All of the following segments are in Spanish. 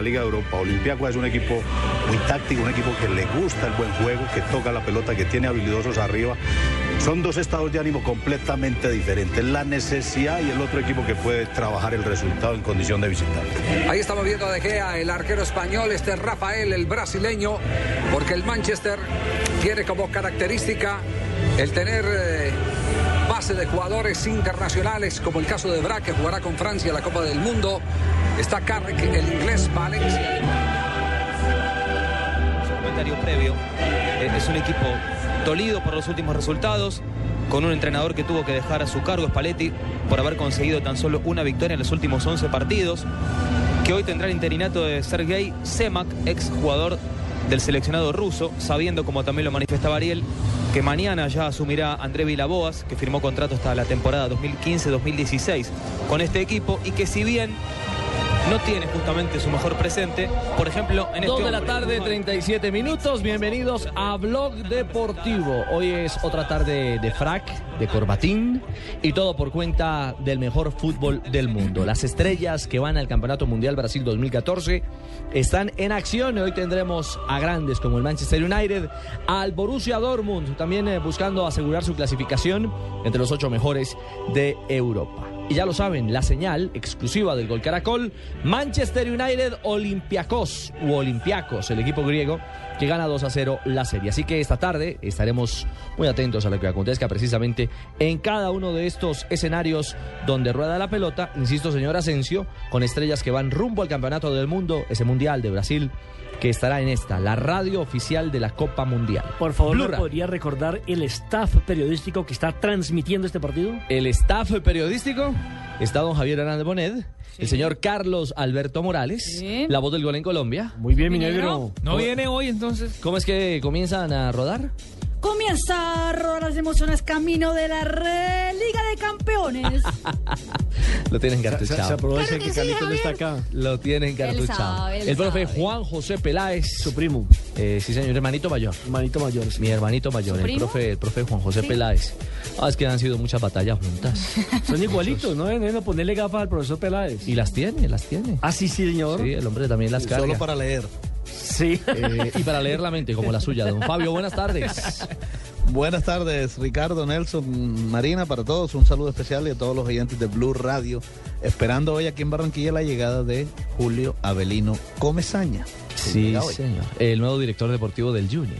La Liga de Europa. Olympiacos es un equipo muy táctico, un equipo que le gusta el buen juego, que toca la pelota, que tiene habilidosos arriba. Son dos estados de ánimo completamente diferentes, la necesidad y el otro equipo que puede trabajar el resultado en condición de visitante. Ahí estamos viendo a De Gea, el arquero español, este es Rafael, el brasileño, porque el Manchester tiene como característica el tener eh, base de jugadores internacionales, como el caso de Bra, que jugará con Francia la Copa del Mundo. Está Carrick, el inglés, Valencia. su comentario previo. Eh, es un equipo dolido por los últimos resultados, con un entrenador que tuvo que dejar a su cargo, Spalletti, por haber conseguido tan solo una victoria en los últimos 11 partidos, que hoy tendrá el interinato de Sergei Semak, ex jugador del seleccionado ruso, sabiendo, como también lo manifestaba Ariel, que mañana ya asumirá André Vilaboas, que firmó contrato hasta la temporada 2015-2016 con este equipo, y que si bien no tiene justamente su mejor presente, por ejemplo, en este 2 de la tarde, 37 minutos. Bienvenidos a Blog Deportivo. Hoy es otra tarde de frac, de corbatín y todo por cuenta del mejor fútbol del mundo. Las estrellas que van al Campeonato Mundial Brasil 2014 están en acción. Hoy tendremos a grandes como el Manchester United, al Borussia Dortmund, también eh, buscando asegurar su clasificación entre los ocho mejores de Europa. Y ya lo saben, la señal exclusiva del Gol Caracol, Manchester United Olympiacos u Olympiacos, el equipo griego que gana 2 a 0 la serie. Así que esta tarde estaremos muy atentos a lo que acontezca precisamente en cada uno de estos escenarios donde rueda la pelota, insisto, señor Asensio, con estrellas que van rumbo al Campeonato del Mundo, ese Mundial de Brasil que estará en esta, la radio oficial de la Copa Mundial. Por favor, ¿me podría recordar el staff periodístico que está transmitiendo este partido? El staff periodístico está don Javier Hernández Bonet, el señor Carlos Alberto Morales, Sí. la voz del gol en Colombia. Muy bien, mi negro. ¿No viene hoy entonces? ¿Cómo es que comienzan a rodar? Comienza a rodar las emociones camino de la re- Liga de Campeones. Lo tienen Se, se aprovecha Claro que, que sí, no está acá. Lo tienen cartuchado. sabe, él el profe sabe. Juan José Peláez, Su primo, eh, sí señor, hermanito mayor. hermanito mayor. sí. Mi hermanito mayor, el primo? profe, el profe Juan José Sí. Peláez. Ah, es que han sido muchas batallas juntas. Son igualitos, ¿no? Deben de ponerle gafas al profesor Peláez. Y las tiene, las tiene. Ah, sí, sí, señor. Sí, el hombre también las carga. Solo para leer. Sí. Eh, y para leer la mente, como la suya. Don Fabio, buenas tardes. Buenas tardes, Ricardo, Nelson, Marina, para todos. Un saludo especial y a todos los oyentes de Blue Radio. Esperando hoy aquí en Barranquilla la llegada de Julio Avelino Comezaña. Sí, señor. El nuevo director deportivo del Junior.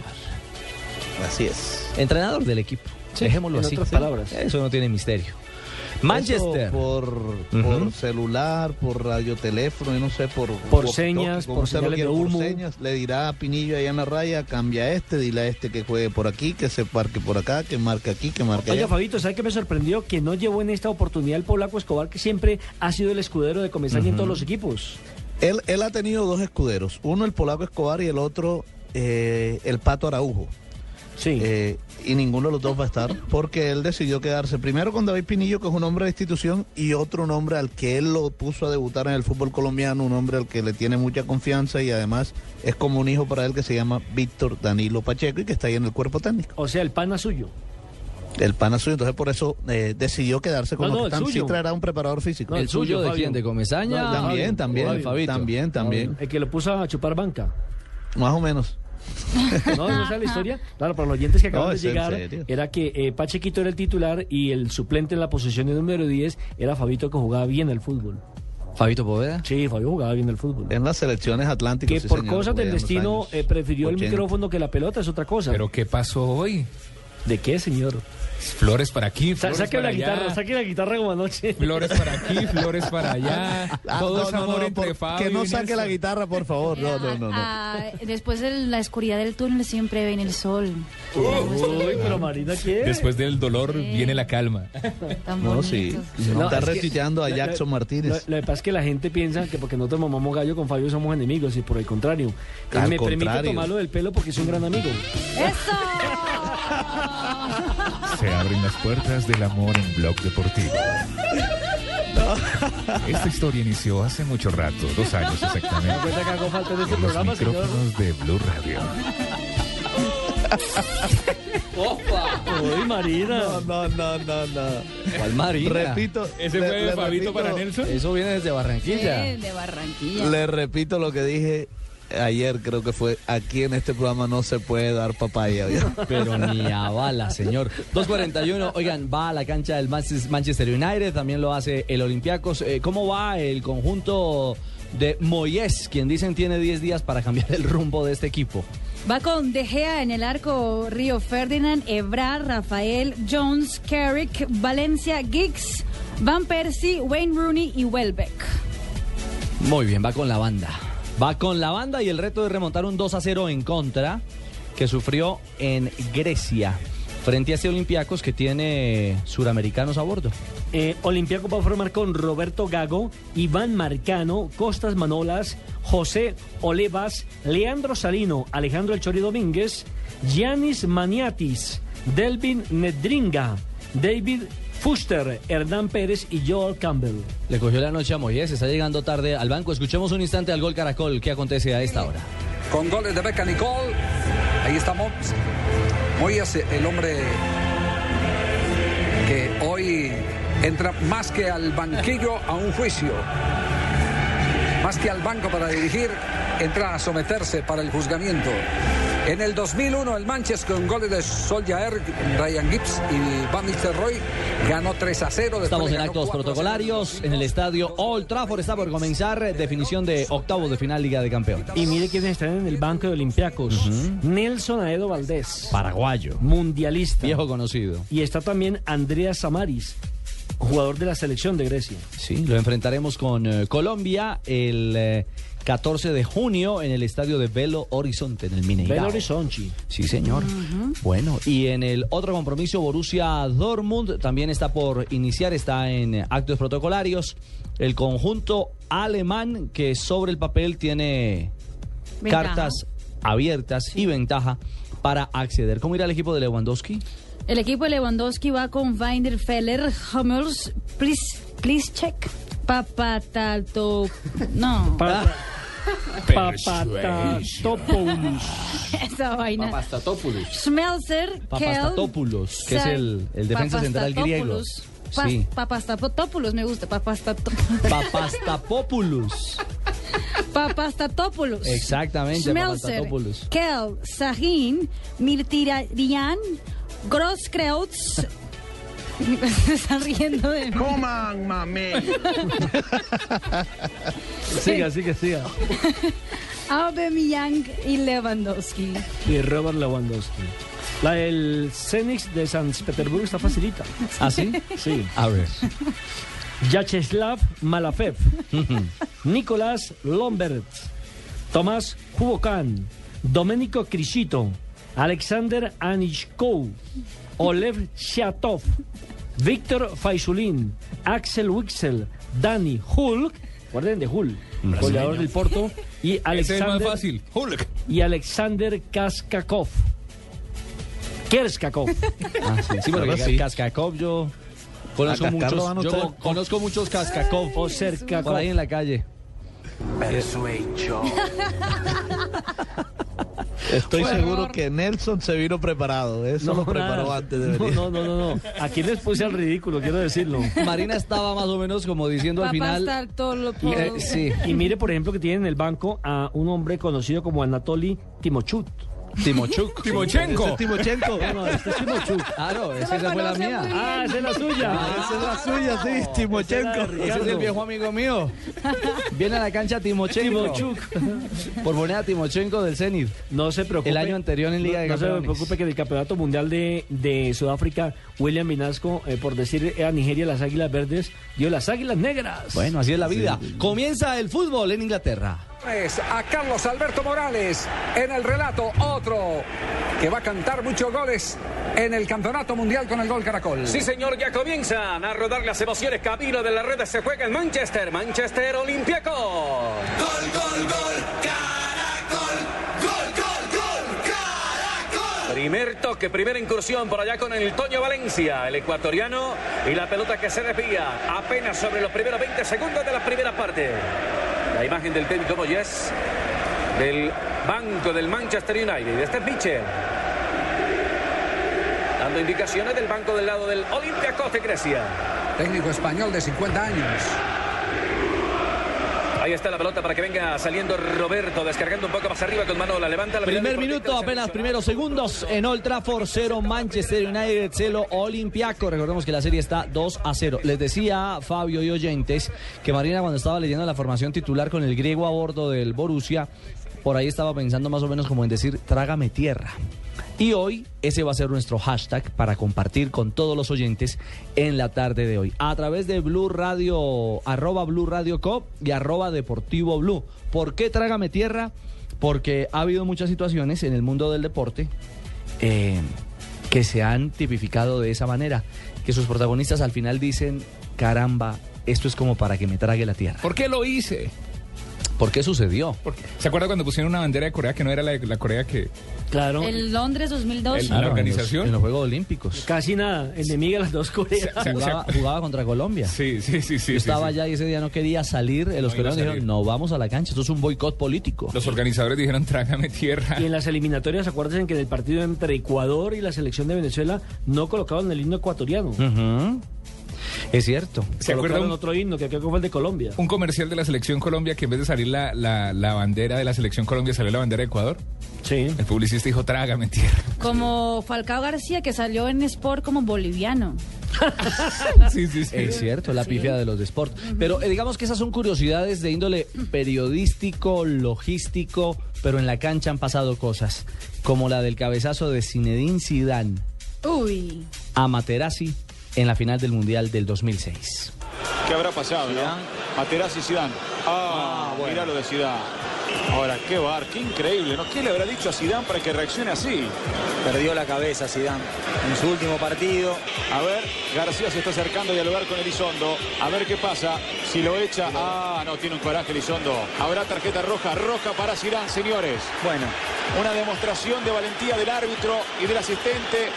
Así es. Entrenador del equipo. Sí, Dejémoslo en así. otras palabras. Eso no tiene misterio. Manchester. Eso por, por celular, por radioteléfono, y no sé, por... Por señas, por señales de por humo. señas. Le dirá a Pinillo allá en la raya, cambia a este, dile a este que juegue por aquí, que se parque por acá, que marque aquí, que marque allá. Fabito, ¿sabe qué me sorprendió? Que no llevó en esta oportunidad el polaco Escobar, que siempre ha sido el escudero de Comesaña en todos los equipos. Él, él ha tenido dos escuderos, uno el polaco Escobar y el otro eh, el Pato Araujo. Sí. Eh, y ninguno de los dos va a estar porque él decidió quedarse primero con David Pinillo, que es un hombre de institución, y otro nombre al que él lo puso a debutar en el fútbol colombiano, un hombre al que le tiene mucha confianza y además es como un hijo para él que se llama Víctor Danilo Pacheco y que está ahí en el cuerpo técnico. o sea, el pana suyo. El pana suyo, entonces por eso eh, decidió quedarse con No, los no, que el están. Sí suyo. traerá un preparador físico. No, ¿El el suyo suyo, de Fabio. quién? ¿De Comesaña? No, también, también, también, también, El que lo puso a chupar banca. más o menos. ¿No? ¿No sabe la historia? Claro, para los oyentes que acaban No, de es llegar, era que eh, Pachequito era el titular y el suplente en la posición de número 10 era Fabito que jugaba bien el fútbol. Fabito Poveda. Sí, Fabio jugaba bien el fútbol. En las selecciones atlánticas. Que sí, por señor, cosas del destino eh, prefirió el 80. micrófono que la pelota es otra cosa. ¿Pero qué pasó hoy? ¿De qué, señor? Flores para aquí, flores saque para la allá. guitarra, saque la guitarra como anoche. Flores para aquí, flores para allá. Ah, Todo no, es no, amor no, entre por- Fabio que no saque la guitarra, por favor. No, no, no. no. Ah, después de la oscuridad del túnel siempre ven el sol. Uy, pero Marina, ¿qué? Después del dolor viene la calma. Tan No, sí. No, está es retuiteando a Jackson lo- Martínez. Lo, lo que pasa es que la gente piensa que porque nosotros mamamos gallo con Fabio somos enemigos y por el contrario. Al me permite contrario. tomarlo del pelo porque es un gran amigo. ¡Eso! Se abren las puertas del amor en Blog Deportivo. Esta historia inició hace mucho rato, dos años exactamente. Cuenta que hago falta en este En los micrófonos de Blue Radio. Uy, Marina. No, no, no, no, no. ¿Cuál Marina? Repito. ¿Ese le- fue le Fabito repito- para Nelson? Eso viene desde Barranquilla. Sí, de Barranquilla. Le repito lo que dije ayer, creo que fue. Aquí en este programa no se puede dar papaya. Pero ni a bala, señor. 2.41, oigan, va a la cancha del Manches- Manchester United, también lo hace el Olympiacos. Eh, ¿Cómo va el conjunto de Moyes, quien dicen tiene 10 días para cambiar el rumbo de este equipo? Va con De Gea en el arco, Río Ferdinand, Ebrard, Rafael, Jones, Carrick, Valencia, Giggs, Van Persie, Wayne Rooney y Welbeck. Muy bien, va con la banda. Va con la banda y el reto de remontar un 2 a 0 en contra que sufrió en Grecia frente a este Olympiacos que tiene suramericanos a bordo. Eh, Olimpiaco va a formar con Roberto Gago, Iván Marcano, Costas Manolas, José Olevas, Leandro Salino, Alejandro El Chori Domínguez, Giannis Maniatis, Delvin Nedringa, David Fuster, Hernán Pérez y Joel Campbell. Le cogió la noche a Moyes, está llegando tarde al banco. Escuchemos un instante al gol Caracol. ¿Qué acontece a esta hora? Con goles de Beca Nicole. Ahí estamos. Moyes, el hombre que hoy entra más que al banquillo a un juicio. Más que al banco para dirigir, entra a someterse para el juzgamiento. En el 2001 el Manchester con goles de Soljaer, Ryan Gibbs y Van Nistelrooy ganó 3 a 0. después Estamos en actos 4 a 0. protocolarios en el estadio Old Trafford. Está por comenzar eh, definición de octavos de final Liga de Campeones. Y mire quiénes están en el banco de Olimpiacos. Nelson Aedo Valdés, Paraguayo. mundialista. Viejo conocido. Y está también Andreas Samaris, jugador de la selección de Grecia. Sí, lo enfrentaremos con eh, Colombia el eh, 14 de junio en el estadio de Belo Horizonte, en el Mineirao. Belo Horizonte. Sí, señor. Bueno, y en el otro compromiso, Borussia Dortmund también está por iniciar, está en actos protocolarios. El conjunto alemán que sobre el papel tiene Ventaja. cartas abiertas y ventaja para acceder. ¿Cómo irá el equipo de Lewandowski? El equipo de Lewandowski va con Weinerfeller, Hummels, Plis, Pliszek, Papatalto... No, Pa- Papatatopoulos. esa vaina. Papastatopoulos. Schmelzer, Papastatopoulos, que es el, el defensa central griego. Papastatopoulos. Pa- Sí. Papastatopoulos, me gusta, Papastatopoulos. Papastapopoulos. Papastatopoulos. Exactamente, Schmelzer, Papastatopoulos. Kell, Sahin, Mirtirian, Grosskreutz. Se están riendo de mí. Coman, mame. Siga, siga, siga. Aubameyang y Lewandowski. Y Robert Lewandowski. La del Zenit de San Petersburgo está facilita. ¿Ah, sí? Sí. A ver. Yacheslav Malafev, Nicolás Lombert, Tomás Hubokan, Domenico Crisito, Alexander Anishkou, Olev Shatov, Víctor Faisulín, Axel Wixel, Dani Hulk, guarden de Hulk, goleador del Porto, y Ese es Alexander, fácil. Hulk. y Alexander Kaskakov. Kerskakov. Ah, sí, sí, porque sí. Kaskakov yo conozco muchos, yo conozco muchos Kaskakov O Serkakov. por ahí en la calle. Estoy seguro que Nelson se vino preparado. Eso lo preparó nada. antes de no, venir. no, no, no, no. Aquí les puse al ridículo, quiero decirlo. Marina estaba más o menos como diciendo al final. Papastatopoulos. eh, sí, Y mire, por ejemplo, que tiene en el banco a un hombre conocido como Anatoly Timochut. Timochuk. Timochenko. Ese es Timochenko. No, no, este es Timochuk. Claro, esa esa fue la mía. Ah, esa es la suya. Esa es la suya, sí, Timochenko. Ese es el viejo amigo mío. Viene a la cancha Timochenko. Timochuk. Por poner a Timochenko del Zenit. No se preocupe. El año anterior en Liga de no, no se preocupe que en el Campeonato Mundial de, de Sudáfrica William Vinasco, eh, por decir a Nigeria las águilas verdes, dio las águilas negras. Bueno, así es la vida. Comienza el fútbol en Inglaterra. Es a Carlos Alberto Morales en el relato, otro que va a cantar muchos goles en el Campeonato Mundial con el gol Caracol. Sí, señor, ya comienzan a rodar las emociones. Camino de la red se juega en Manchester, Manchester Olympiaco. Gol, gol, gol, Caracol. Primer toque, primera incursión por allá con el Toño Valencia, el ecuatoriano, y la pelota que se desvía apenas sobre los primeros 20 segundos de la primera parte. La imagen del técnico Moyes del banco del Manchester United. Este es Mitchell. Dando indicaciones del banco del lado del Olympiacos de Grecia. Técnico español de 50 años. Ahí está la pelota para que venga saliendo Roberto, descargando un poco más arriba con Manola. Levanta la Primer minuto, apenas primeros segundos en Old Trafford 0, Manchester United 0, Olympiaco. Recordemos que la serie está 2 a 0. Les decía Fabio y oyentes que Marina cuando estaba leyendo la formación titular con el griego a bordo del Borussia, por ahí estaba pensando más o menos como en decir, trágame tierra. Y hoy ese va a ser nuestro hashtag para compartir con todos los oyentes en la tarde de hoy. A través de Blue Radio, arroba Blue Radio Co y arroba Deportivo Blue. ¿Por qué trágame tierra? Porque ha habido muchas situaciones en el mundo del deporte eh, que se han tipificado de esa manera. Que sus protagonistas al final dicen, caramba, esto es como para que me trague la tierra. ¿Por qué lo hice? ¿Por qué sucedió? Porque- ¿Se acuerda cuando pusieron una bandera de Corea que no era la, de- la Corea que... Claro. El Londres 2002. El- Claro, en los- organización? En los, Juegos Olímpicos. Casi nada, enemiga de las dos Coreas. Se- se- Jugaba, jugaba contra Colombia. Sí, sí, sí, sí. Yo estaba sí, sí. allá y ese día no quería salir. Los No a coreanos dijeron, no vamos a la cancha, esto es un boicot político. Los organizadores dijeron, trágame tierra. Y en las eliminatorias, acuérdense que en el partido entre Ecuador y la selección de Venezuela no colocaban el himno ecuatoriano. Ujú. Es cierto. ¿Se acuerda Colocaron un, otro himno que creo que fue el de Colombia. un comercial de la selección Colombia que en vez de salir la, la, la bandera de la selección Colombia salió la bandera de Ecuador? Sí. El publicista dijo, trágame tierra. Como Falcao García, que salió en Sport como boliviano. Sí, sí, sí. Es cierto, la pifia de los de Sport. Pero eh, digamos que esas son curiosidades de índole periodístico, logístico, pero en la cancha han pasado cosas, como la del cabezazo de Zinedine Zidane Uy. a Materazzi en la final del Mundial del 2006. ¿Qué habrá pasado, no? Materazzi y Zidane. Ah, mirá lo de Zidane. Ahora, qué bar, qué increíble, ¿no? ¿Qué le habrá dicho a Zidane para que reaccione así? Perdió la cabeza Zidane en su último partido. A ver, García se está acercando a dialogar con Elizondo. A ver qué pasa. Si lo echa. Ah, no, tiene un coraje Elizondo. Habrá tarjeta roja, roja para Zidane, señores. Bueno, Una demostración de valentía del árbitro y del asistente.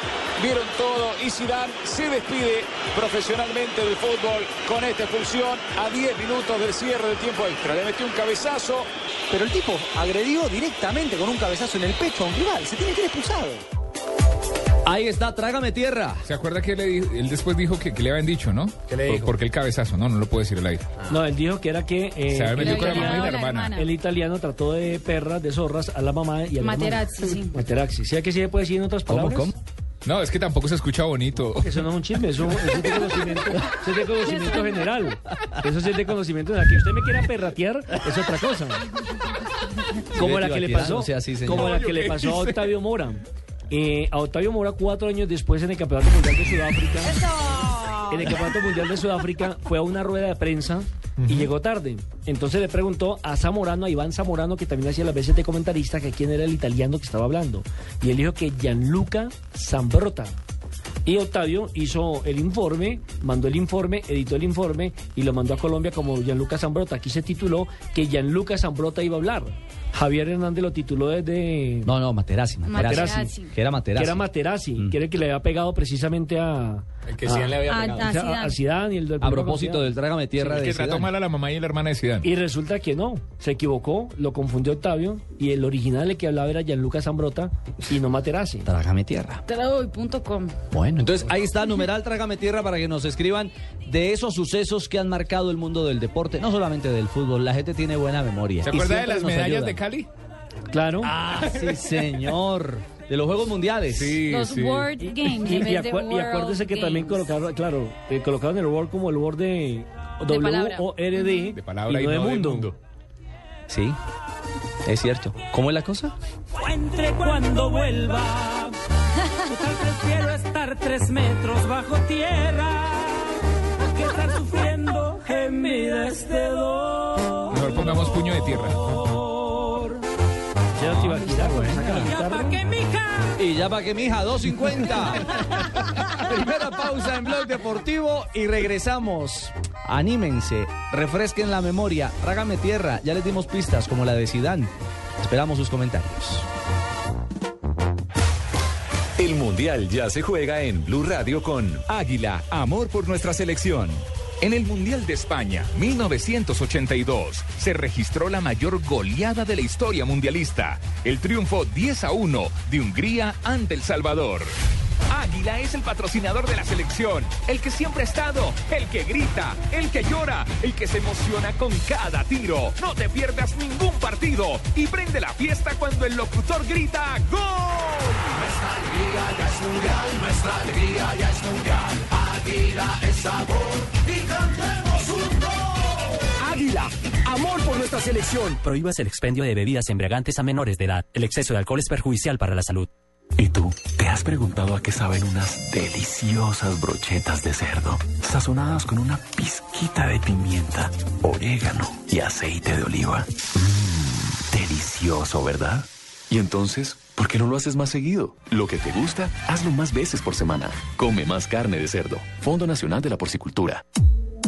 Vieron todo y Zidane se despide profesionalmente del fútbol con esta expulsión a 10 minutos del cierre del tiempo extra. Le metió un cabezazo. pero el tipo agredió directamente con un cabezazo en el pecho a un rival. Se tiene que ir expulsado. Ahí está, trágame tierra. ¿Se acuerda que le él después dijo que, que le habían dicho, no? ¿Qué le Por- dijo? Porque el cabezazo, no, no lo puedo decir al aire. No, él dijo que era que eh, Se había metido con la mamá y la hermana. hermana. el italiano trató de perras, de zorras a la mamá y a la Materazzi, sí. Materazzi. ¿Sí que sí se puede decir en otras ¿Cómo, palabras? cómo? No, es que tampoco se escucha bonito. Eso no es un chisme, eso, eso es de conocimiento, eso es de conocimiento general. Eso sí es de conocimiento general. Que usted me quiera perratear es otra cosa. Como la que le pasó, como la que le pasó a Octavio Mora. Eh, a Octavio Mora cuatro años después en el Campeonato Mundial de Sudáfrica. En el Campeonato Mundial de Sudáfrica fue a una rueda de prensa y llegó tarde. Entonces le preguntó a Zamorano, a Iván Zamorano, que también hacía las veces de comentarista, que quién era el italiano que estaba hablando. Y él dijo que Gianluca Zambrota. Y Octavio hizo el informe, mandó el informe, editó el informe y lo mandó a Colombia como Gianluca Zambrota. Aquí se tituló que Gianluca Zambrota iba a hablar. Javier Hernández lo tituló desde... No, no, Materazzi, Materazzi. Materazzi. Que era Materazzi. Que era Materazzi, Mm. que era el que le había pegado precisamente a... El que a- Zidane le había pegado. a Zidane. a Zidane y el del A propósito del trágame tierra El de que trató Zidane. mal a la mamá y la hermana de Zidane. Y resulta que no, se equivocó, lo confundió Octavio y el original el que hablaba era Gianluca Zambrota y no Materazzi. Trágame tierra. Tradoy.com. Bueno, entonces ahí está, numeral Trágame Tierra para que nos escriban de esos sucesos que han marcado el mundo del deporte, no solamente del fútbol, la gente tiene buena memoria. ¿Se acuerda de las medallas ayudan. de Cali? Claro. Ah, sí, señor. De los Juegos Mundiales. Sí, Los sí. World Games. Y, y de acu- y World acuérdese que también Games. colocaron, claro, eh, colocaron el Word como el Word de palabra. W-O-R-D De palabra y no de mundo. Sí, es cierto. ¿Cómo es la cosa? Entre cuando vuelva. Total, Prefiero estar tres metros bajo tierra que estar sufriendo en mi este dolor. Mejor pongamos puño de tierra. Ya te iba a quitar, güey. Saca la Ya guitarra. pa' que mija. Y ya para que mi hija, 2.50. Primera pausa en Blog Deportivo y regresamos. Anímense, refresquen la memoria, trágame tierra. Ya les dimos pistas como la de Sidán. Esperamos sus comentarios. El Mundial ya se juega en Blue Radio con Águila, amor por nuestra selección. En el Mundial de España, 1982, se registró la mayor goleada de la historia mundialista, el triunfo 10 a 1 de Hungría ante El Salvador. Águila es el patrocinador de la selección, el que siempre ha estado, el que grita, el que llora, el que se emociona con cada tiro. No te pierdas ningún partido y prende la fiesta cuando el locutor grita ¡Gol! Nuestra alegría ya es mundial, nuestra alegría ya es mundial. Águila es sabor Águila, amor por nuestra selección. Prohíbas el expendio de bebidas embriagantes a menores de edad. El exceso de alcohol es perjudicial para la salud. ¿Y tú? ¿Te has preguntado a qué saben unas deliciosas brochetas de cerdo? Sazonadas con una pizquita de pimienta, orégano y aceite de oliva. Mmm, delicioso, ¿verdad? Y entonces, ¿por qué no lo haces más seguido? Lo que te gusta, hazlo más veces por semana. Come más carne de cerdo. Fondo Nacional de la Porcicultura.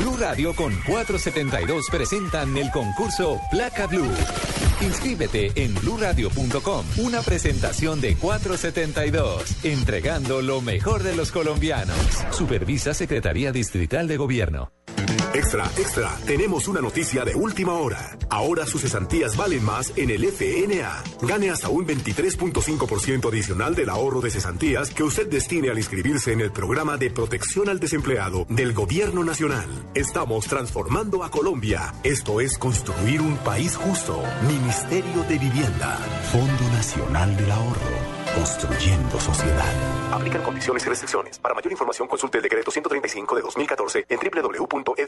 Blue Radio con 472 presentan el concurso Placa Blue. Inscríbete en bluradio.com. Una presentación de 472, entregando lo mejor de los colombianos. Supervisa Secretaría Distrital de Gobierno. Extra, extra, tenemos una noticia de última hora. Ahora sus cesantías valen más en el FNA. Gane hasta un 23.5% adicional del ahorro de cesantías que usted destine al inscribirse en el programa de protección al desempleado del Gobierno Nacional. Estamos transformando a Colombia. Esto es construir un país justo. Ministerio de Vivienda. Fondo Nacional del Ahorro. Construyendo sociedad. Aplican condiciones y restricciones. Para mayor información consulte el decreto 135 de 2014 en www.fna.gov.co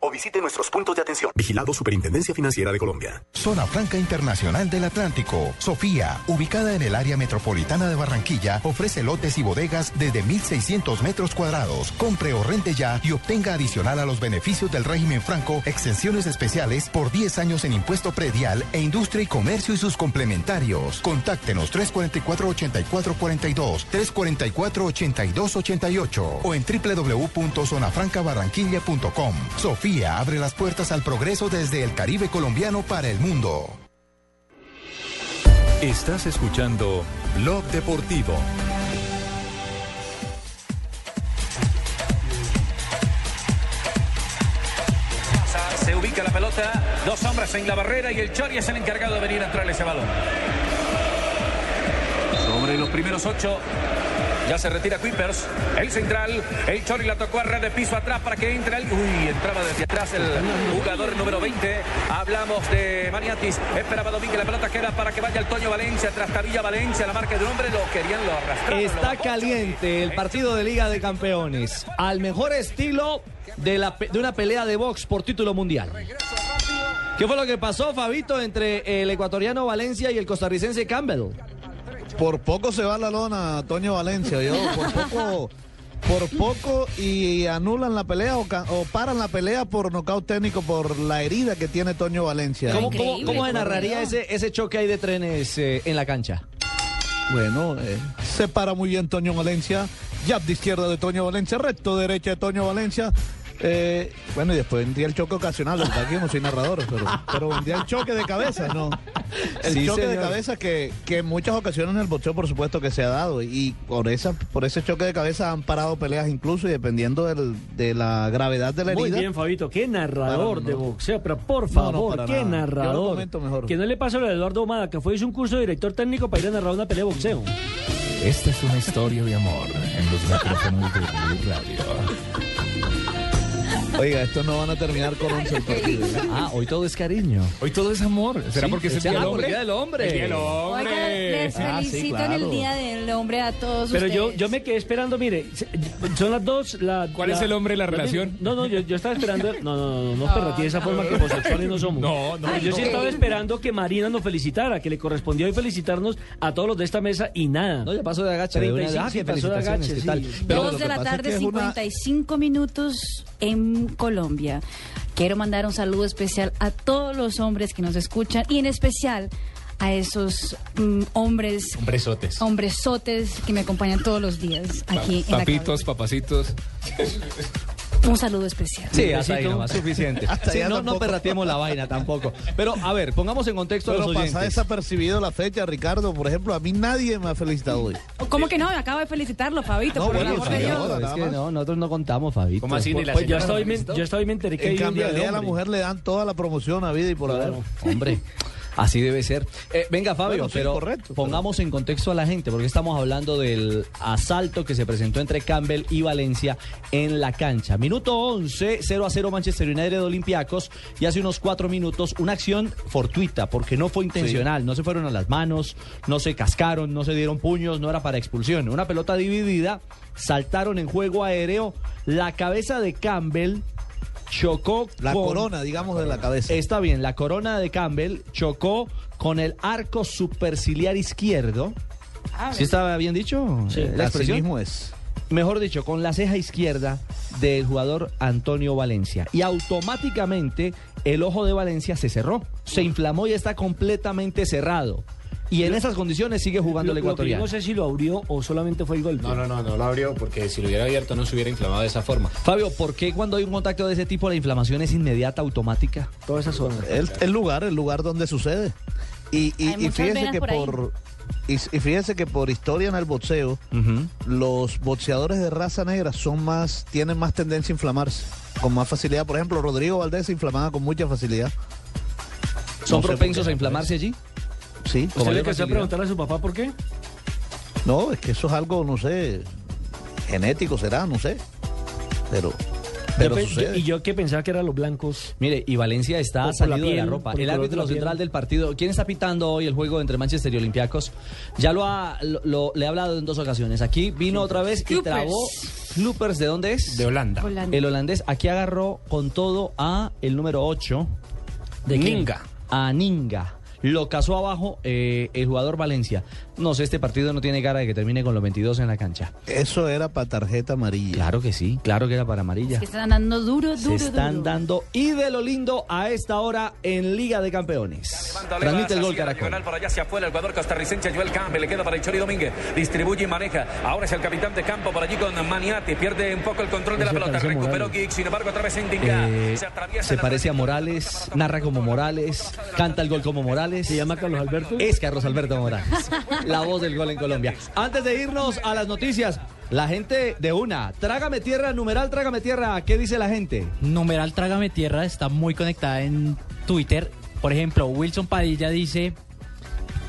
o visite nuestros puntos de atención. Vigilado Superintendencia Financiera de Colombia. Zona Franca Internacional del Atlántico. Sofía, ubicada en el área metropolitana de Barranquilla, ofrece lotes y bodegas desde 1.600 metros cuadrados. Compre o rente ya y obtenga adicional a los beneficios del régimen franco exenciones especiales por 10 años en impuesto predial e industria y comercio y sus complementarios. Contáctenos 344-8442, 344-8288 o en www.zonafrancabarranquilla.com. Sofía abre las puertas al progreso desde el Caribe colombiano para el mundo. Estás escuchando Blog Deportivo. Se ubica la pelota, dos hombres en la barrera y el Chori es el encargado de venir a entrarle ese balón. Sobre los primeros ocho, ya se retira Quippers, el central, el Chori la tocó a red de piso atrás para que entre el... Uy, entraba desde atrás el jugador número 20. Hablamos de Maniatis, esperaba Domínguez, la pelota queda para que vaya el Toño Valencia, tras Tavilla Valencia, la marca de hombre, lo querían, lo arrastraron. Está lo- caliente el partido de Liga de Campeones. Al mejor estilo de, la, de una pelea de box por título mundial. ¿Qué fue lo que pasó, Fabito, entre el ecuatoriano Valencia y el costarricense Campbell? Por poco se va la lona Toño Valencia, yo. Por poco, por poco y anulan la pelea o, paran la pelea por nocaut técnico por la herida que tiene Toño Valencia. ¿Cómo, cómo- cómo se narraría ese, ese choque ahí de trenes eh, en la cancha? Bueno, eh, se para muy bien Toño Valencia. Jab de izquierda de Toño Valencia, recto derecha de Toño Valencia. Eh, bueno, y después vendría el choque ocasional, ¿verdad? Aquí no soy narrador, pero, pero vendría el choque de cabeza, ¿no? El Sí, choque de cabeza que, que en muchas ocasiones en el boxeo, por supuesto, que se ha dado. Y por esa por ese choque de cabeza han parado peleas incluso y dependiendo del- de la gravedad de la Muy herida. bien, Fabito, qué narrador no. de boxeo, pero por No, no, favor, qué nada. Narrador. mejor. Que no le pasa a lo de Eduardo Humada, que fue hizo un curso de director técnico para ir a narrar una pelea de boxeo. Esta es una historia de amor en los micrófonos de Radio. Oiga, estos no van a terminar con 11 el partido. Ah, hoy todo es cariño. Hoy todo es amor. ¿Será Sí, porque es el día ah, del hombre? el día del hombre. El día del hombre. Oiga, les Ah, sí, felicito en el Día del Hombre a todos Pero yo, ustedes. yo me quedé esperando, mire, se- son las dos. La, ¿Cuál es el hombre de la relación? No, no, yo, yo estaba esperando. No, no, no, no, pero de esa forma que homosexuales no somos. No, no, Pero yo sí no. estaba esperando que Marina nos felicitara, que le correspondió hoy felicitarnos a todos los de esta mesa y nada. No, ya pasó de agache. de una- 35, ah, sí, que pasó de Dos de que la es tarde, que es una- 55 minutos en Colombia. Quiero mandar un saludo especial a todos los hombres que nos escuchan y en especial a esos mm, hombres, Hombresotes. hombresotes que me acompañan todos los días aquí en la Papitos, papacitos. Un saludo especial. Sí, hasta ahí nomás, suficiente. Hasta Sí, allá no, no perrateemos la vaina tampoco. Pero, a ver, pongamos en contexto a Pero los pasa desapercibido la fecha, Ricardo. Por ejemplo, a mí nadie me ha felicitado hoy. ¿Cómo que no? Acabo de felicitarlo, Fabito, No, por el bueno, amor sí, de Dios. ahora, Es que no, nosotros no contamos, Fabito. ¿Cómo así? Ni la Pues yo estoy, me, yo estoy me enteré que En cambio, al día de la mujer le dan toda la promoción a vida y por haber. Hombre, así debe ser. Eh, venga, Fabio, Bueno, sí, pero correcto, pongamos en contexto a la gente, porque estamos hablando del asalto que se presentó entre Campbell y Valencia en la cancha. Minuto 11, 0 a 0 Manchester United Olympiacos, y hace unos cuatro minutos una acción fortuita, porque no fue intencional, no se fueron a las manos, no se cascaron, no se dieron puños, no era para expulsión. Una pelota dividida, saltaron en juego aéreo, la cabeza de Campbell chocó La con- corona, digamos, de la cabeza. Está bien, la corona de Campbell chocó con el arco superciliar izquierdo. ¿Sí estaba bien dicho? Sí, eh, la así expresión? mismo es. Mejor dicho, con la ceja izquierda del jugador Antonio Valencia. Y automáticamente el ojo de Valencia se cerró, se inflamó y está completamente cerrado. Y en esas condiciones sigue jugando el ecuatoriano. no sé si lo abrió o solamente fue el golpe. No, no, no, no lo abrió porque si lo hubiera abierto no se hubiera inflamado de esa forma. Fabio, ¿por qué cuando hay un contacto de ese tipo la inflamación es inmediata, automática? Toda esa zona. El, el lugar, el lugar donde sucede. Y, y, venas que por y, y fíjese que por historia en el boxeo, los boxeadores de raza negra son más, tienen más tendencia a inflamarse, con más facilidad. Por ejemplo, Rodrigo Valdés se inflamaba con mucha facilidad. ¿Son No propensos a inflamarse allí? Sí. ¿Usted le empezó a preguntarle a su papá por qué? No, es que eso es algo, no sé, genético será, no sé. Pero, pero Yo y yo que pensaba que eran los blancos. Mire, y Valencia está por la salido de la piel, ropa. el El color de árbitro piel. central del partido. ¿Quién está pitando hoy el juego entre Manchester y Olympiacos? Ya lo ha lo- lo- le he hablado en dos ocasiones. Aquí vino otra vez y trabó. Loopers, ¿de dónde es? De Holanda. Holanda. El holandés aquí agarró con todo a el número 8. ¿De? Ninga. A Ninga. Lo casó abajo eh, el jugador Valencia. No sé, este partido no tiene cara de que termine con los 22 en la cancha. Eso era para tarjeta amarilla. Claro que sí, claro que era para amarilla. Que están dando duro, Se duro, están duro. dando y de lo lindo a esta hora en Liga de Campeones. Levanta Transmite el gol Caracol. por allá hacia afuera el jugador costarricense Joel Campbell le queda para el Chori Domínguez distribuye y maneja ahora es el capitán de campo por allí con Maniati pierde un poco el control de la pelota recuperó. Giggs sin embargo otra vez Indinga Eh, se atraviesa se parece a. Morales, narra como Morales, canta el gol como Morales. ¿Se llama Carlos Alberto? Es Carlos Alberto Morales, la voz del gol en Colombia. Antes de irnos a las noticias, la gente de una, trágame tierra, numeral trágame tierra, ¿qué dice la gente? Numeral Trágame Tierra está muy conectada en Twitter. Por ejemplo, Wilson Padilla dice...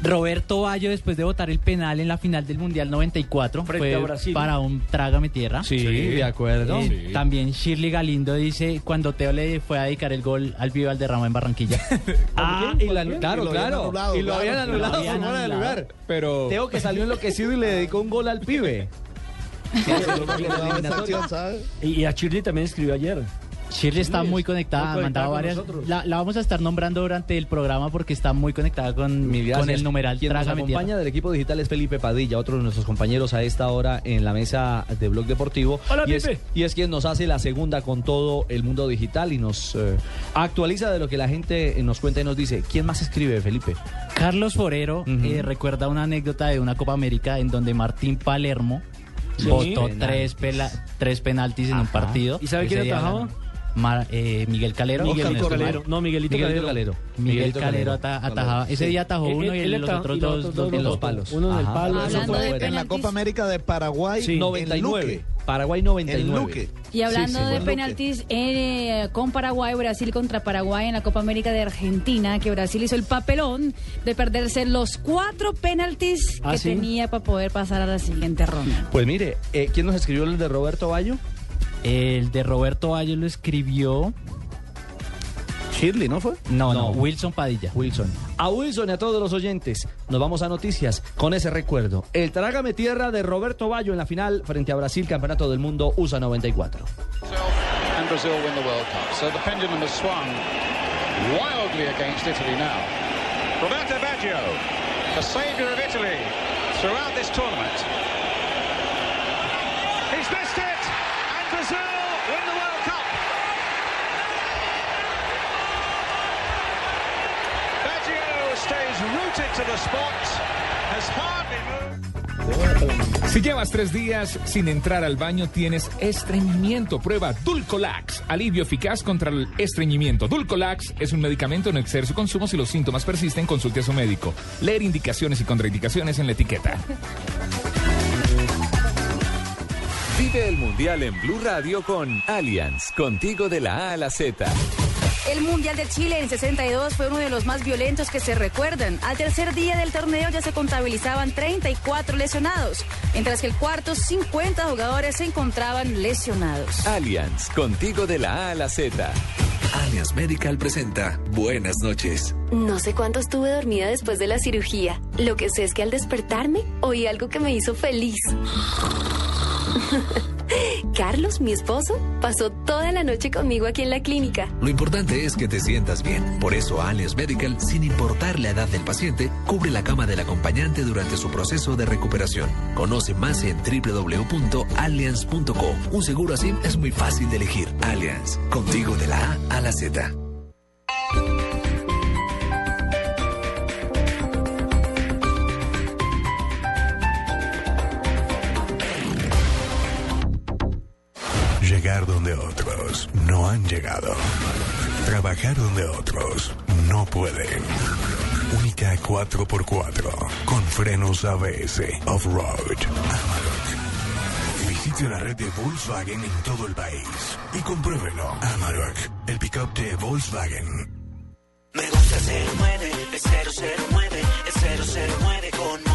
Roberto Bayo, después de votar el penal en la final del Mundial 94, Frente fue a Brasil. para un Trágame Tierra. Sí, de acuerdo. Eh, Sí. También Shirley Galindo dice, cuando Teo le fue a dedicar el gol al Viva Valderrama en Barranquilla. Ah, y la, claro, claro. anulado, y lo claro. habían Lo anulado habían por fuera de anulado. lugar. Pero Teo que salió enloquecido y le dedicó un gol al pibe. Y a Shirley también escribió ayer. Shirley está muy conectada, ha mandado varias. La, la vamos a estar nombrando durante el programa porque está muy conectada con, el numeral Quien nos acompaña Tierra. del equipo digital es Felipe Padilla, otro de nuestros compañeros a esta hora en la mesa de Blog Deportivo. Hola, y, es, y es quien nos hace la segunda con todo el mundo digital y nos eh, actualiza de lo que la gente nos cuenta y nos dice. ¿Quién más escribe, Felipe? Carlos Forero eh, recuerda una anécdota de una Copa América en donde Martín Palermo Sí. votó Penaltis. tres, pela- tres penaltis en un partido. ¿Y sabe quién atajaba? Mar- eh, Miguel Calero. Miguelito no Calero. Miguelito, Miguelito Calero. Calero. Miguel Calero ata- atajaba. Ese día atajó Él- uno y él los ata- otros y los dos, otros dos dos en los los palos. Uno en el Ajá. palo. Eso Hablando fue de fuera. En la. Copa América de Paraguay, Sí. en 99. Luque. Paraguay 99. En Luque. Y hablando Sí, sí. de penaltis eh, con Paraguay, Brasil contra Paraguay en la Copa América de Argentina, que Brasil hizo el papelón de perderse los cuatro penaltis ¿Ah, que sí? tenía para poder pasar a la siguiente ronda. Pues mire, eh, ¿quién nos escribió el de Roberto Bayo? El de Roberto Bayo lo escribió. Shirley, ¿no fue? No, no, No. Wilson Padilla. Wilson. A Wilson y a todos los oyentes, nos vamos a noticias con ese recuerdo. El trágame tierra de Roberto Bayo en la final frente a Brasil, Campeonato del Mundo USA 94. and Brazil win the World Cup. So the pendulum has swung wildly against Italy now. Roberto Baggio, the saviour of Italy throughout this tournament. He's missed it, and Brazil win the World Cup. Baggio stays rooted to the spot, has hardly moved. Si llevas tres días sin entrar al baño, tienes estreñimiento. Prueba Dulcolax, alivio eficaz contra el estreñimiento. Dulcolax es un medicamento, no exceder su consumo. Si los síntomas persisten, consulte a su médico. Leer indicaciones y contraindicaciones en la etiqueta. Vive el Mundial en Blue Radio con Allianz, contigo de la A a la Z. El Mundial de Chile en 62 fue uno de los más violentos que se recuerdan. Al tercer día del torneo ya se contabilizaban 34 lesionados, mientras que el cuarto 50 jugadores se encontraban lesionados. Allianz, contigo de la A a la Z. Allianz Medical presenta Buenas noches. No sé cuánto estuve dormida después de la cirugía. Lo que sé es que al despertarme oí algo que me hizo feliz. Carlos, mi esposo, pasó toda la noche conmigo aquí en la clínica. Lo importante es que te sientas bien. Por eso Allianz Medical, sin importar la edad del paciente, cubre la cama del acompañante durante su proceso de recuperación. Conoce más en www.allianz.co. Un seguro así es muy fácil de elegir. Allianz, contigo de la A a la Z. Llegar donde otros no han llegado. Trabajar donde otros no pueden. Única 4x4 con frenos ABS off-road. Visite la red de Volkswagen en todo el país y compruébelo. Amarok, el pickup de Volkswagen. Me gusta el 09, es 009, es 009 con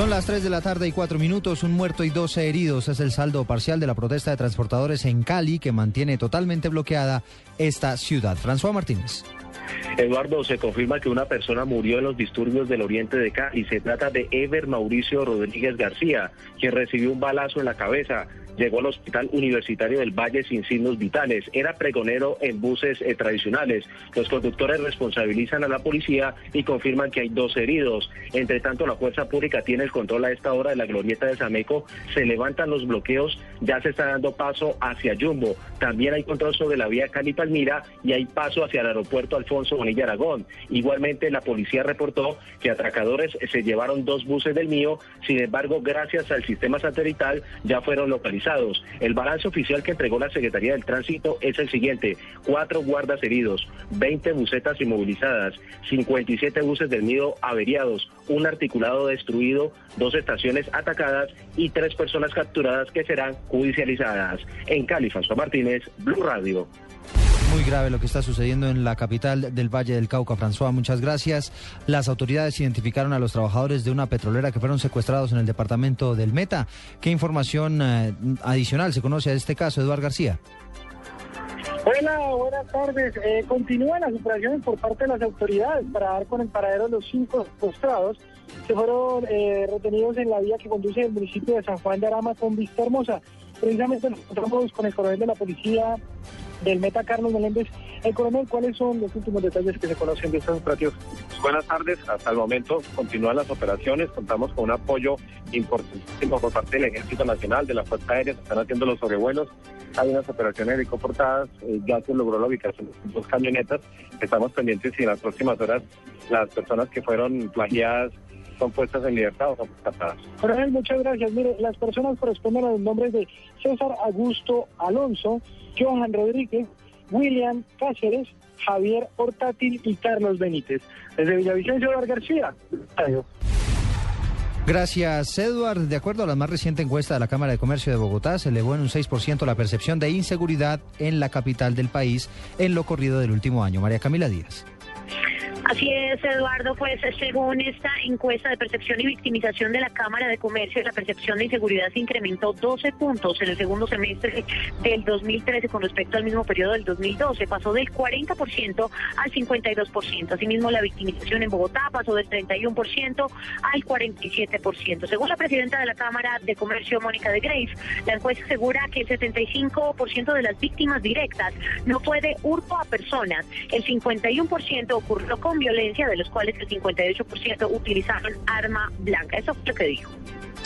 Son las 3 de la tarde y 4 minutos, un muerto y 12 heridos es el saldo parcial de la protesta de transportadores en Cali que mantiene totalmente bloqueada esta ciudad. François Martínez. Eduardo, se confirma que una persona murió en los disturbios del oriente de Cali. Se trata de Ever Mauricio Rodríguez García, quien recibió un balazo en la cabeza. Llegó al Hospital Universitario del Valle sin signos vitales. Era pregonero en buses eh, tradicionales. Los conductores responsabilizan a la policía y confirman que hay dos heridos. Entre tanto, la fuerza pública tiene el control a esta hora de la glorieta de Sameco. Se levantan los bloqueos. Ya se está dando paso hacia Jumbo. También hay control sobre la vía Cali-Palmira y hay paso hacia el aeropuerto Alfonso Bonilla Aragón. Igualmente, la policía reportó que atracadores se llevaron dos buses del mío. Sin embargo, gracias al sistema satelital ya fueron localizados. El balance oficial que entregó la Secretaría del Tránsito es el siguiente. Cuatro guardas heridos, 20 busetas inmovilizadas, 57 buses del mío averiados, un articulado destruido, dos estaciones atacadas y tres personas capturadas que serán judicializadas. En Cali, François Martínez, Blue Radio. Muy grave lo que está sucediendo en la capital del Valle del Cauca. François, muchas gracias. Las autoridades identificaron a los trabajadores de una petrolera que fueron secuestrados en el departamento del Meta. ¿Qué información eh, adicional se conoce de este caso, Eduardo García? Hola, buenas tardes. Eh, continúan las operaciones por parte de las autoridades para dar con el paradero de los cinco secuestrados que fueron eh, retenidos en la vía que conduce del municipio de San Juan de Arama con Vista Hermosa. Precisamente nos encontramos con el coronel de la policía del Meta, Carlos Meléndez. El coronel, ¿cuáles son los últimos detalles que se conocen de estos operativos? Buenas tardes. Hasta el momento continúan las operaciones. Contamos con un apoyo importantísimo por parte del Ejército Nacional, de la Fuerza Aérea. Se están haciendo los sobrevuelos. Hay unas operaciones helicoportadas. Eh, ya se logró la ubicación de dos camionetas. Estamos pendientes si en las próximas horas las personas que fueron plagiadas son puestas en libertad o son captadas. Coronel, muchas gracias. Mire, las personas corresponden a los nombres de César Augusto Alonso, Johan Rodríguez, William Cáceres, Javier Portátil y Carlos Benítez. Desde Villavicencio, Eduardo García. Adiós. Gracias, Edward. De acuerdo a la más reciente encuesta de la Cámara de Comercio de Bogotá, se elevó en un 6% la percepción de inseguridad en la capital del país en lo corrido del último año. María Camila Díaz. Así es, Eduardo, pues según esta encuesta de percepción y victimización de la Cámara de Comercio, la percepción de inseguridad se incrementó 12 puntos en el segundo semestre del 2013 con respecto al mismo periodo del 2012. Pasó del 40% al 52%. Asimismo, la victimización en Bogotá pasó del 31% al 47%. Según la presidenta de la Cámara de Comercio, Mónica de Grace, la encuesta asegura que el 75% de las víctimas directas no fue de hurto a personas. El 51% ocurrió con violencia, de los cuales el 58% utilizaron arma blanca. Eso fue lo que dijo.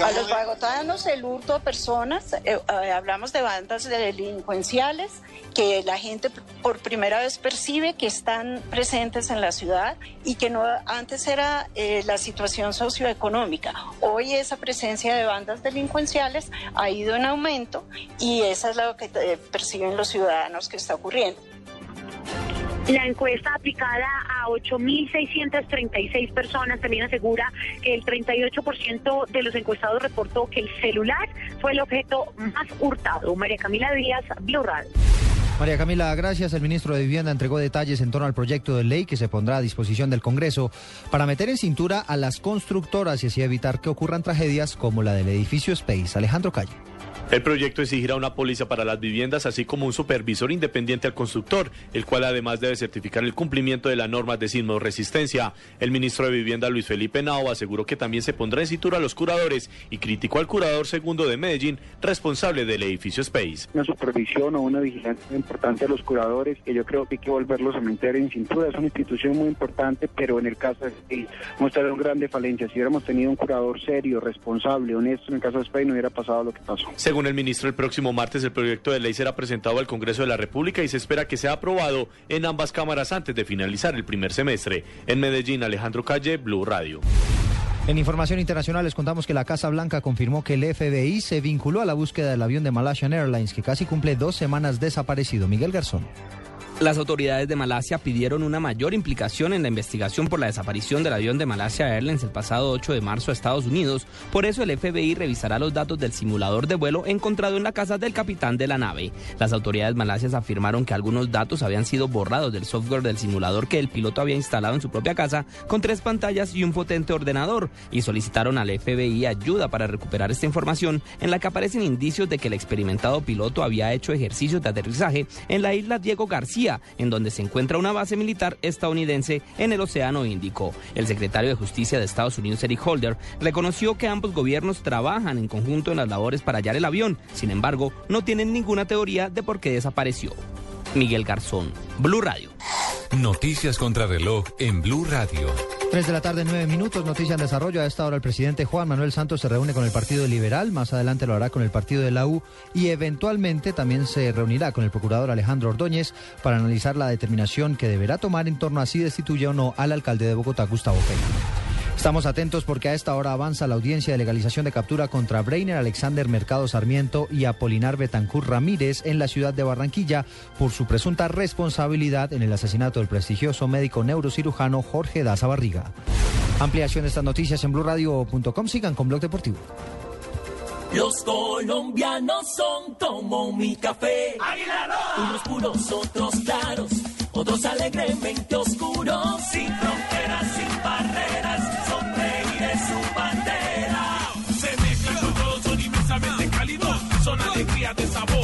A los bogotanos el hurto a personas, eh, eh, hablamos de bandas delincuenciales que la gente por primera vez percibe que están presentes en la ciudad y que no antes era eh, la situación socioeconómica. Hoy esa presencia de bandas delincuenciales ha ido en aumento y eso es lo que perciben los ciudadanos que está ocurriendo. La encuesta aplicada a 8.636 personas también asegura que el 38% de los encuestados reportó que el celular fue el objeto más hurtado. María Camila Díaz, Blue. María Camila, gracias. El ministro de Vivienda entregó detalles en torno al proyecto de ley que se pondrá a disposición del Congreso para meter en cintura a las constructoras y así evitar que ocurran tragedias como la del edificio Space. Alejandro Calle. El proyecto exigirá una póliza para las viviendas, así como un supervisor independiente al constructor, el cual además debe certificar el cumplimiento de las normas de sismo resistencia. El ministro de Vivienda, Luis Felipe Nao, aseguró que también se pondrá en cintura a los curadores y criticó al curador segundo de Medellín, responsable del edificio Space. Una supervisión o una vigilancia importante a los curadores, que yo creo que hay que volverlos a meter en cintura. Es una institución muy importante, pero en el caso de Space tenido grandes falencias. Si hubiéramos tenido un curador serio, responsable, honesto, en el caso de Space no hubiera pasado lo que pasó. Según el ministro, el próximo martes el proyecto de ley será presentado al Congreso de la República y se espera que sea aprobado en ambas cámaras antes de finalizar el primer semestre. En Medellín, Alejandro Calle, Blue Radio. En información internacional les contamos que la Casa Blanca confirmó que el FBI se vinculó a la búsqueda del avión de Malaysian Airlines que casi cumple dos semanas desaparecido. Miguel Garzón. Las autoridades de Malasia pidieron una mayor implicación en la investigación por la desaparición del avión de Malasia Airlines el pasado 8 de marzo a Estados Unidos. Por eso el FBI revisará los datos del simulador de vuelo encontrado en la casa del capitán de la nave. Las autoridades malasias afirmaron que algunos datos habían sido borrados del software del simulador que el piloto había instalado en su propia casa con tres pantallas y un potente ordenador y solicitaron al FBI ayuda para recuperar esta información en la que aparecen indicios de que el experimentado piloto había hecho ejercicios de aterrizaje en la isla Diego García en donde se encuentra una base militar estadounidense en el Océano Índico. El secretario de Justicia de Estados Unidos, Eric Holder, reconoció que ambos gobiernos trabajan en conjunto en las labores para hallar el avión. Sin embargo, no tienen ninguna teoría de por qué desapareció. Miguel Garzón, Blue Radio. Noticias contra reloj en Blue Radio. 3 de la tarde, 9 minutos, noticia en desarrollo. A esta hora el presidente Juan Manuel Santos se reúne con el Partido Liberal, más adelante lo hará con el Partido de la U y eventualmente también se reunirá con el procurador Alejandro Ordóñez para analizar la determinación que deberá tomar en torno a si destituye o no al alcalde de Bogotá, Gustavo Peña. Estamos atentos porque a esta hora avanza la audiencia de legalización de captura contra Breiner Alexander Mercado Sarmiento y Apolinar Betancur Ramírez en la ciudad de Barranquilla por su presunta responsabilidad en el asesinato del prestigioso médico neurocirujano Jorge Daza Barriga. Ampliación de estas noticias en blurradio.com. Sigan con Blog Deportivo. Los colombianos son como mi café. Unos puros, otros claros, otros alegremente oscuros. Sin fronteras, sin barreras, son reyes su bandera. Se mezclan todos, son inmensamente cálidos, son alegría de sabor.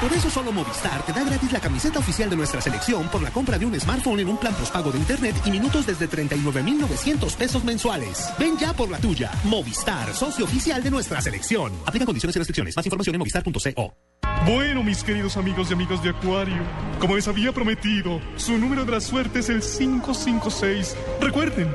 Por eso solo Movistar te da gratis la camiseta oficial de nuestra selección por la compra de un smartphone en un plan postpago de internet y minutos desde 39,900 pesos mensuales. Ven ya por la tuya. Movistar, socio oficial de nuestra selección. Aplica condiciones y restricciones. Más información en movistar.co. Bueno, mis queridos amigos y amigas de Acuario, como les había prometido, su número de la suerte es el 556. Recuerden,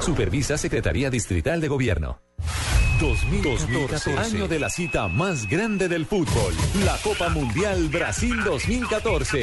Supervisa Secretaría Distrital de Gobierno. 2014, año de la cita más grande del fútbol, la Copa Mundial Brasil 2014.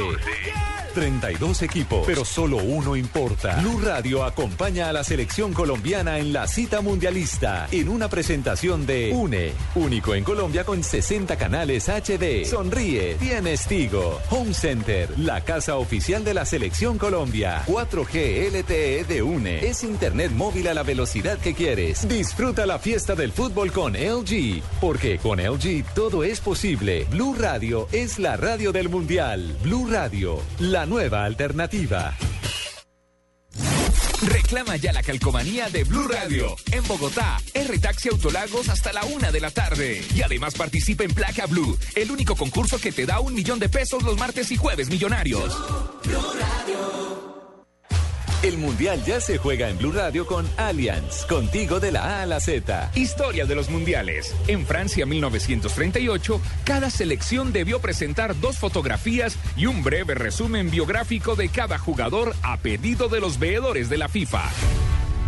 32 equipos, pero solo uno importa. Blue Radio acompaña a la selección colombiana en la cita mundialista en una presentación de UNE, único en Colombia con 60 canales HD. Sonríe, tienes Tigo. Home Center, la casa oficial de la selección Colombia. 4G LTE de UNE. Es internet móvil a la velocidad que quieres. Disfruta la fiesta del fútbol con LG, porque con LG todo es posible. Blue Radio es la radio del mundial. Blue Radio, la nueva alternativa. Reclama ya la calcomanía de Blue Radio. En Bogotá, R-Taxi Autolagos hasta la una de la tarde. Y además participa en Placa Blue, el único concurso que te da un millón de pesos los martes y jueves millonarios. El mundial ya se juega en Blue Radio con Allianz, contigo de la A a la Z. Historia de los mundiales. En Francia 1938, cada selección debió presentar dos fotografías y un breve resumen biográfico de cada jugador a pedido de los veedores de la FIFA.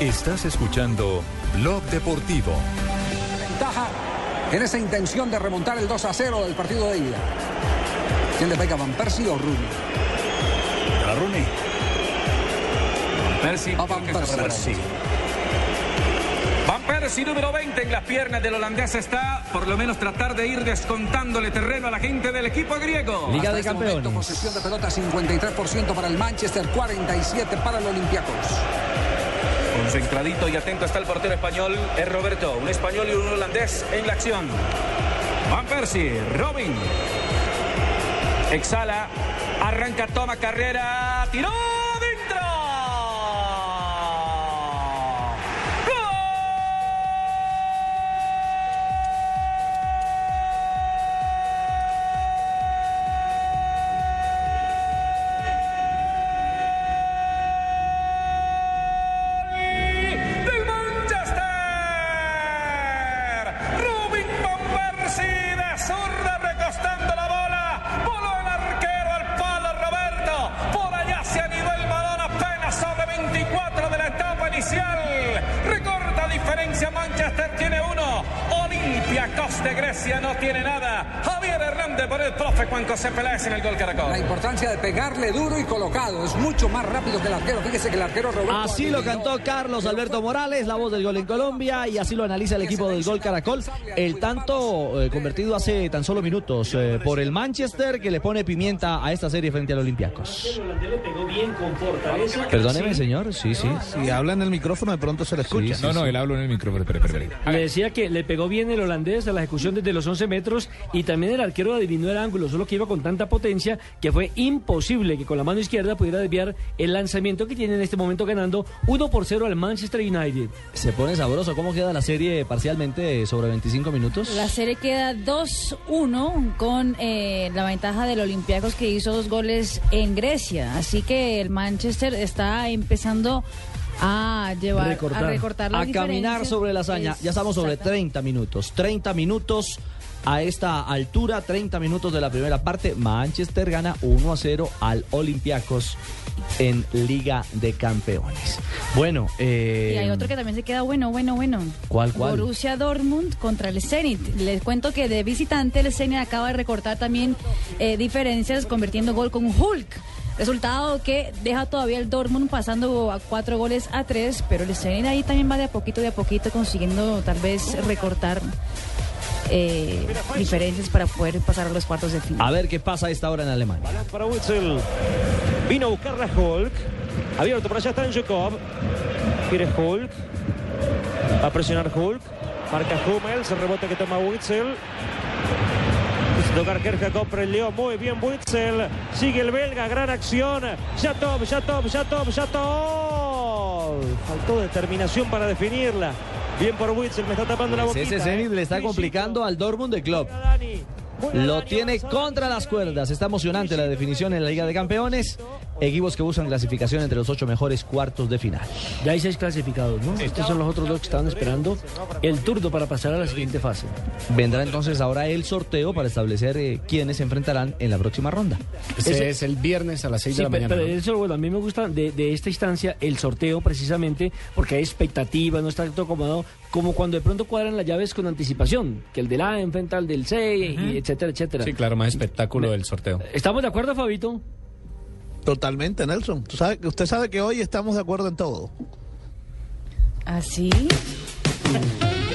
Estás escuchando Blog Deportivo. Ventaja en esa intención de remontar el 2 a 0 del partido de ida. ¿Quién le pega, Van Persie o Rooney? La Rooney. Van Persie. Van Persie. Van Persie, número 20 en las piernas del holandés está, por lo menos tratar de ir descontándole terreno a la gente del equipo griego. Liga de este momento, Campeones. posesión de pelota 53% para el Manchester, 47 para el Olympiacos. Concentradito y atento está el portero español, es Roberto. Un español y un holandés en la acción. Van Persie, Robin. Exhala, arranca, toma carrera, tiró que el arquero Roberto. Así lo cantó Carlos Alberto Morales, la voz del gol en Colombia, y así lo analiza el equipo del gol Caracol. El tanto eh, convertido hace tan solo minutos eh, por el Manchester que le pone pimienta a esta serie frente a los Olympiacos. le pegó bien con fortaleza. Perdóneme, señor. Sí, sí. Si habla en el micrófono, de pronto se le escucha. no, no, él habla en el micrófono. Espera, espera, espera. Le decía que le pegó bien el holandés a la ejecución desde los 11 metros y también el arquero adivinó el ángulo, solo que iba con tanta potencia que fue imposible que con la mano izquierda pudiera desviar el lanzamiento que tiene en este momento ganando 1 por 0 al Manchester United. Se pone sabroso. ¿Cómo queda la serie parcialmente sobre 25 minutos? La serie queda 2-1 con eh, la ventaja del Olympiacos que hizo dos goles en Grecia. Así que el Manchester está empezando a llevar recortar, a recortar las a caminar sobre la hazaña. Ya estamos sobre 30 minutos. 30 minutos a esta altura, 30 minutos de la primera parte. Manchester gana 1 a 0 al Olympiacos en Liga de Campeones. Bueno, eh, Y hay otro que también se queda bueno, bueno, bueno. ¿Cuál, cuál? Borussia Dortmund contra el Zenit. Les cuento que de visitante el Zenit acaba de recortar también eh, diferencias convirtiendo gol con Hulk. Resultado que deja todavía el Dortmund pasando a cuatro goles a tres, pero el Zenit ahí también va de a poquito, de a poquito consiguiendo tal vez recortar eh, diferencias para poder pasar a los cuartos de final. a ver qué pasa a esta hora en Alemania. Para Witzel. Vino a buscarla Hulk. Abierto por allá está en Jacob. Quiere Hulk. Va a presionar Hulk. Marca Hummels. El rebote que toma Witzel. Tocar Jacob preleó muy bien Witzel. Sigue el belga. Gran acción. Jatov, Jatov, Jatov, Jatov. Faltó determinación para definirla. Bien por Witzel. Me está tapando la boquita. Ese Zenit eh. le está complicando al Dortmund de Club. Lo tiene contra las cuerdas. Está emocionante la definición en la Liga de Campeones. Equipos que buscan clasificación entre los ocho mejores cuartos de final. Ya hay seis clasificados, ¿no? Estos son los otros dos que estaban esperando el turno para pasar a la siguiente fase. Vendrá entonces ahora el sorteo para establecer eh, quiénes se enfrentarán en la próxima ronda. Ese es el viernes a las 6 Sí, de la mañana. pero ¿no? eso, bueno, a mí me gusta de, de esta instancia el sorteo precisamente porque hay expectativa, no está todo acomodado, como cuando de pronto cuadran las llaves con anticipación, que el del A enfrenta al del C, y etcétera, etcétera. Sí, claro, más espectáculo del sorteo. ¿Estamos de acuerdo, Fabito? Totalmente, Nelson. Tú sabe- usted sabe que hoy estamos de acuerdo en todo. ¿Así?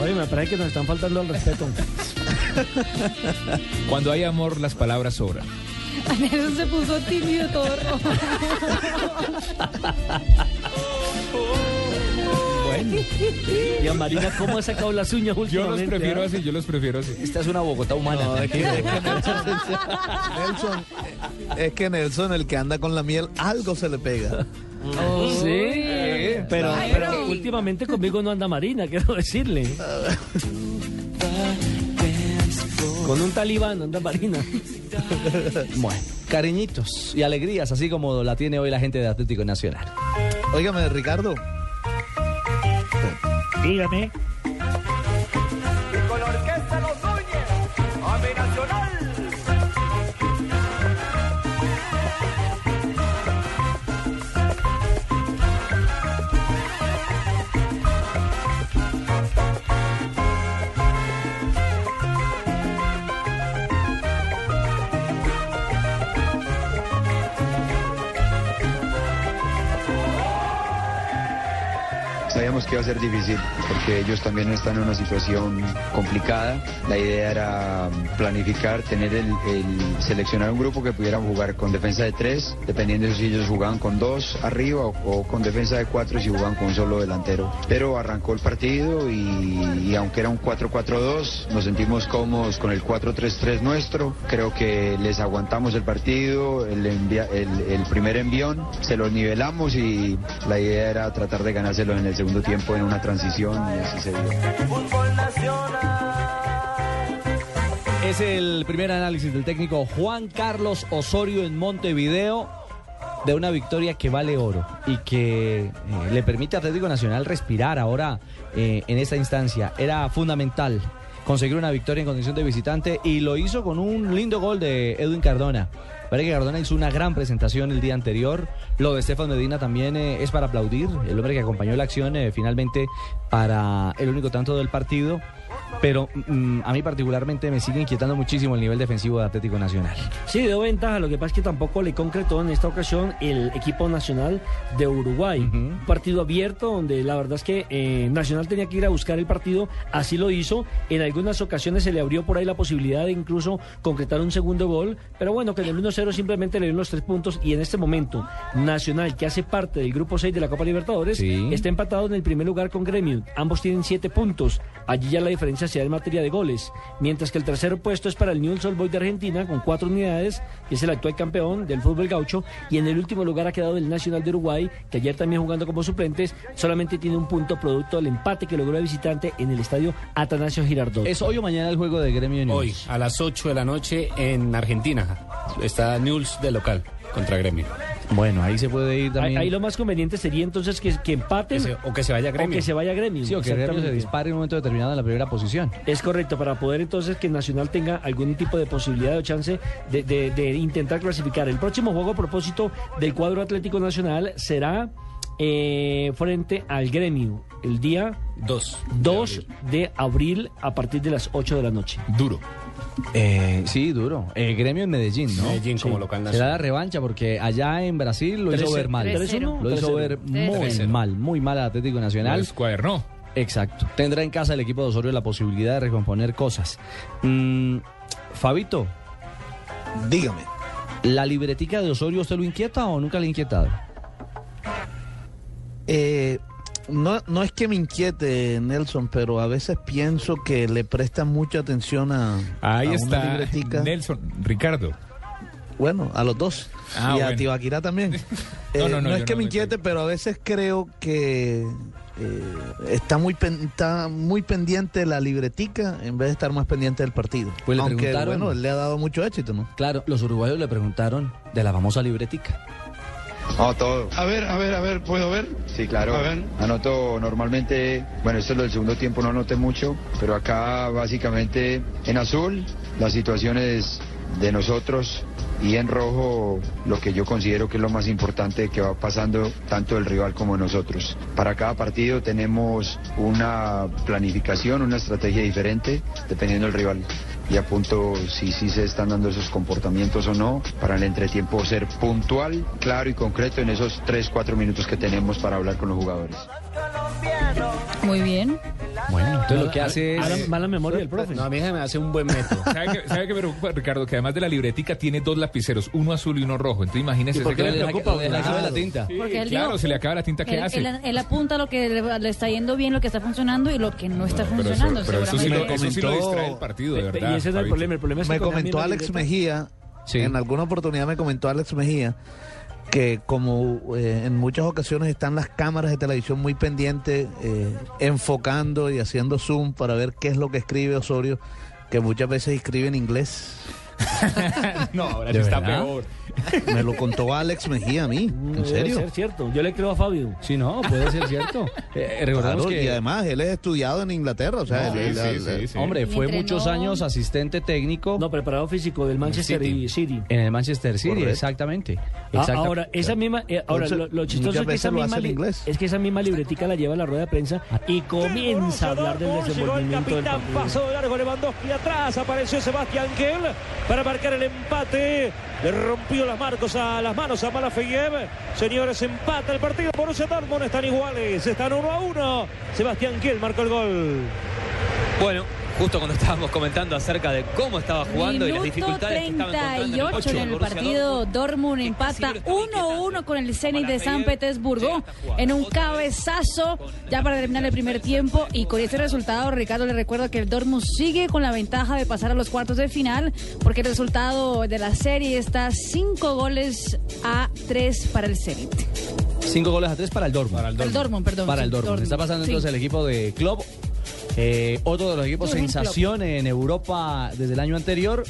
Oye, me parece que nos están faltando al respeto. Cuando hay amor, las palabras sobran. Eso se puso tímido todo rojo. Bueno. Y a Marina, ¿cómo ha sacado las uñas Yo últimamente? los prefiero ah? así, yo los prefiero así. Esta es una Bogotá humana. No, es que, es que Nelson, Nelson, es que Nelson, el que anda con la miel, algo se le pega. Sí, pero, pero últimamente conmigo no anda Marina, quiero decirle. Con un talibán anda Marina. Bueno, cariñitos y alegrías, así como la tiene hoy la gente de Atlético Nacional. Óigame, Ricardo. Dígame. Sabíamos que iba a ser difícil porque ellos también están en una situación complicada. La idea era planificar, tener el, el- seleccionar un grupo que pudieran jugar con defensa de tres, dependiendo de si ellos jugaban con dos arriba o, con defensa de cuatro si jugaban con un solo delantero. Pero arrancó el partido y, aunque era un 4-4-2, nos sentimos cómodos con el 4-3-3 nuestro. Creo que les aguantamos el partido, el primer envión, se los nivelamos y la idea era tratar de ganárselo en el segundo tiempo en una transición y así se dio. Es el primer análisis del técnico Juan Carlos Osorio en Montevideo de una victoria que vale oro y que eh, le permite a Atlético Nacional respirar ahora eh, en esta instancia. Era fundamental conseguir una victoria en condición de visitante y lo hizo con un lindo gol de Edwin Cardona. Parece que Cardona hizo una gran presentación el día anterior. Lo de Estefan Medina también eh, es para aplaudir. El hombre que acompañó la acción eh, finalmente para el único tanto del partido. Pero mm, a mí particularmente me sigue inquietando muchísimo el nivel defensivo de Atlético Nacional. Sí, dio ventaja, lo que pasa es que tampoco le concretó en esta ocasión el equipo nacional de Uruguay. Un partido abierto donde la verdad es que eh, Nacional tenía que ir a buscar el partido, así lo hizo. En algunas ocasiones se le abrió por ahí la posibilidad de incluso concretar un segundo gol, pero bueno, que en el 1-0 simplemente le dieron los tres puntos y en este momento Nacional, que hace parte del grupo 6 de la Copa Libertadores, Sí. está empatado en el primer lugar con Gremio. Ambos tienen siete puntos. Allí ya la diferencia se da en materia de goles. Mientras que el tercer puesto es para el Newell's Old Boys de Argentina con cuatro unidades, que es el actual campeón del fútbol gaucho. Y en el último lugar ha quedado el Nacional de Uruguay, que ayer también jugando como suplentes, solamente tiene un punto producto del empate que logró el visitante en el estadio Atanasio Girardot. ¿Es hoy o mañana el juego de Gremio y Hoy, a las 8 de la noche en Argentina. Está Newell's de local contra Gremio. Bueno, ahí se puede ir Ahí, también. ahí lo más conveniente sería entonces que, que empaten Que se- o que se vaya Gremio. O que se vaya Gremio. Sí, o que Gremio se dispare en un momento determinado en la primera posición. Es correcto, para poder entonces que Nacional tenga algún tipo de posibilidad o chance de, de- de intentar clasificar. El próximo juego a propósito del cuadro Atlético Nacional será eh, frente al gremio el día 2. 2 de abril a partir de las 8 de la noche. Duro. Eh, sí, duro. Eh, gremio en Medellín, ¿no? Medellín como Sí. local Será nacional. la revancha porque allá en Brasil lo hizo 3-0. ver mal. 3-0. Lo hizo ver muy 3-0. mal, muy mal al Atlético Nacional. Lo descuadernó. Exacto. Tendrá en casa el equipo de Osorio la posibilidad de recomponer cosas. Mm, Fabito, Dígame. ¿la libretica de Osorio usted lo inquieta o nunca le ha inquietado? Eh, no, no es que me inquiete, Nelson, pero a veces pienso que le prestan mucha atención a, Ahí a una está libretica. Nelson, Ricardo. Bueno, a los dos. Ah, y a bueno. Tibaquira también. Eh, No, no, no, no, es que no me inquiete, pero a veces creo que eh, está, muy pen- está muy pendiente de la libretica en vez de estar más pendiente del partido. Pues le Aunque, preguntaron- bueno, él le ha dado mucho éxito, ¿no? Claro, los uruguayos le preguntaron de la famosa libretica. No, todo. A ver, a ver, a ver, ¿puedo ver? Sí, claro. A ver. Anoto normalmente, bueno, esto es lo del segundo tiempo, no anoté mucho, pero acá básicamente en azul las situaciones de nosotros y en rojo lo que yo considero que es lo más importante que va pasando tanto el rival como nosotros. Para cada partido tenemos una planificación, una estrategia diferente dependiendo del rival y apunto si sí se están dando esos comportamientos o no para el entretiempo ser puntual, claro y concreto en esos 3-4 minutos que tenemos para hablar con los jugadores. Muy bien. Bueno, entonces lo que hace Mala, es... mala memoria del profe. No, a mí se me hace un buen método. ¿Sabe qué, sabe qué me preocupa, Ricardo? Que además de la libretica tiene dos lapiceros, uno azul y uno rojo. Entonces imagínese... ¿Y por ese qué le que- preocupa? Que acabe la tinta. Sí, Porque él claro, dijo- se le acaba la tinta que Él, hace. él- él apunta lo que le, le está yendo bien, lo que está funcionando y lo que no está pero eso, funcionando. pero eso sí, lo, seguramente. eso sí lo comentó- distrae el partido, de verdad. y ese es el problema. El problema es que Me comentó Alex libreta- Mejía, Sí. en alguna oportunidad me comentó Alex Mejía que como eh, en muchas ocasiones están las cámaras de televisión muy pendientes, eh, enfocando y haciendo zoom para ver qué es lo que escribe Osorio, que muchas veces escribe en inglés. no, ahora ¿De sí está verdad? peor. Me lo contó Alex Mejía a mí, en Debe serio. ser cierto. Yo le creo a Fabio. Sí, no, puede ser cierto. Eh, recordemos Claro, que... Y además él es estudiado en Inglaterra, o sea, No, él- sí, él- sí, él- sí, sí. Hombre, fue entrenó- muchos años asistente técnico No, preparado físico del Manchester City. y City. en el Manchester City, Correcto. exactamente. Ah, ahora, esa misma, eh, ahora Entonces, lo, lo chistoso es que, esa misma li- es que esa misma libretica la lleva a la rueda de prensa y comienza a hablar del desenvolvimiento del partido. Pasó de largo Lewandowski atrás, apareció Sebastián Kell para marcar el empate. Le rompió las marcos a las manos a Malafeyev. Señores, empata el partido. Borussia Dortmund están iguales, están uno a uno. Sebastián Kell marcó el gol. Bueno, justo cuando estábamos comentando acerca de cómo estaba jugando y las Minuto dificultades que estaba encontrando en el 38 ocho en el partido Dortmund. Empata 1-1 con el Zenit de San Petersburgo en un cabezazo ya para terminar el primer tiempo y con este resultado Ricardo le recuerdo que el Dortmund sigue con la ventaja de pasar a los cuartos de final porque el resultado de la serie está 5 goles a 3 para el Zenit. Cinco goles a tres para el Dortmund. Para el Dortmund. El Dortmund, perdón, Para el Dortmund. Dortmund. Está pasando Sí. entonces el equipo de Klopp. Eh, otro de los equipos Jürgen sensación en Europa desde el año anterior.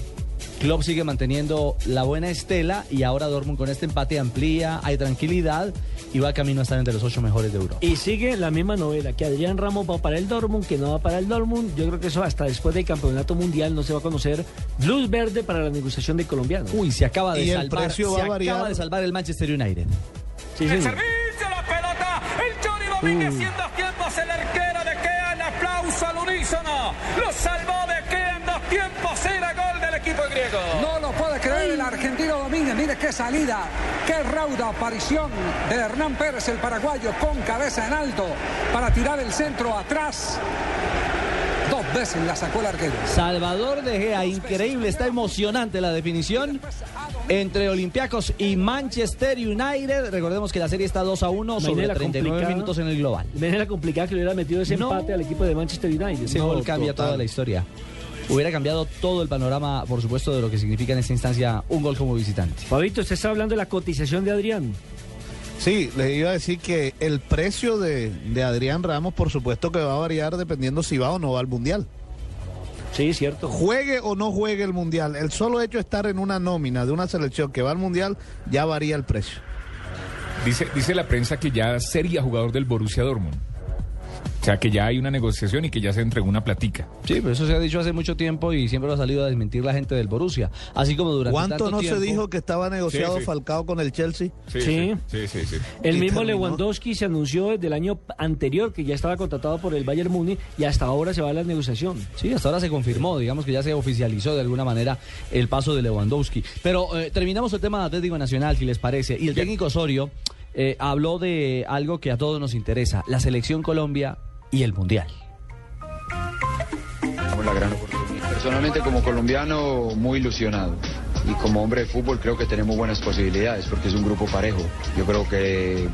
Klopp sigue manteniendo la buena estela y ahora Dortmund con este empate amplía, hay tranquilidad y va camino a estar entre los ocho mejores de Europa. Y sigue la misma novela, que Adrián Ramos va para el Dortmund, que no va para el Dortmund. Yo creo que eso hasta después del campeonato mundial no se va a conocer luz verde para la negociación de colombianos. Uy, se acaba de Y el salvar, precio se variar. acaba de salvar el Manchester United. Sí, El servicio, la pelota, el Johnny Domínguez Uh. y en dos tiempos el arquero el unísono, lo salvó de Kea en dos tiempos, era gol del equipo griego. No lo puede creer el argentino Domínguez. Mire qué salida, qué rauda aparición de Hernán Pérez, el paraguayo, con cabeza en alto para tirar el centro atrás. Dos veces la sacó el arquero. Salvador de Gea, increíble, está emocionante la definición entre Olympiacos y Manchester United. Recordemos que la serie está 2 a 1 sobre Imagínate la 39 complicada- minutos en el global. La complicada que le hubiera metido ese No. empate al equipo de Manchester United. Ese gol cambia toda la historia. Hubiera cambiado todo el panorama, por supuesto, de lo que significa en esta instancia un gol como visitante. Fabito, usted está hablando de la cotización de Adrián. Sí, les iba a decir que el precio de, de Adrián Ramos, por supuesto que va a variar dependiendo si va o no va al Mundial. Sí, cierto. Juegue o no juegue el Mundial, el solo hecho de estar en una nómina de una selección que va al Mundial ya varía el precio. Dice, dice la prensa que ya sería jugador del Borussia Dortmund. O sea, que ya hay una negociación y que ya se entregó una platica. Sí, pero eso se ha dicho hace mucho tiempo y siempre lo ha salido a desmentir la gente del Borussia. Así como durante ¿Cuánto tanto no tiempo- se dijo que estaba negociado Sí, sí. Falcao con el Chelsea? Sí, Sí. sí, sí, sí. El mismo terminó. Lewandowski se anunció desde el año anterior que ya estaba contratado por el Bayern Múnich y hasta ahora se va a la negociación. Sí, hasta ahora se confirmó, digamos que ya se oficializó de alguna manera el paso de Lewandowski. Pero eh, terminamos el tema de Atlético Nacional, si les parece. Y el técnico Osorio eh, habló de algo que a todos nos interesa, la selección Colombia y el Mundial. La gran oportunidad. Personalmente como colombiano muy ilusionado y como hombre de fútbol creo que tenemos buenas posibilidades porque es un grupo parejo. Yo creo que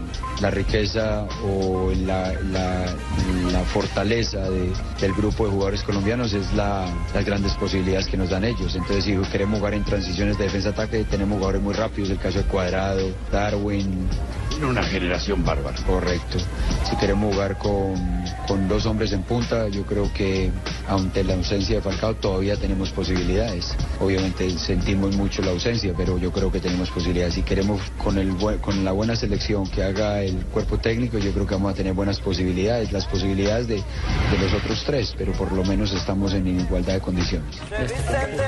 la riqueza o la, la- la fortaleza de- del grupo de jugadores colombianos es la- las grandes posibilidades que nos dan ellos. Entonces si queremos jugar en transiciones de defensa-ataque tenemos jugadores muy rápidos, el caso de Cuadrado, Darwin. Una generación bárbara. Correcto. Si queremos jugar con, con dos hombres en punta, yo creo que ante la ausencia de Falcao todavía tenemos posibilidades. Obviamente sentimos mucho la ausencia, pero yo creo que tenemos posibilidades. Si queremos con, el, buen- con la buena selección que haga el cuerpo técnico, yo creo que vamos a tener buenas posibilidades, las posibilidades de, de los otros tres, pero por lo menos estamos en igualdad de condiciones.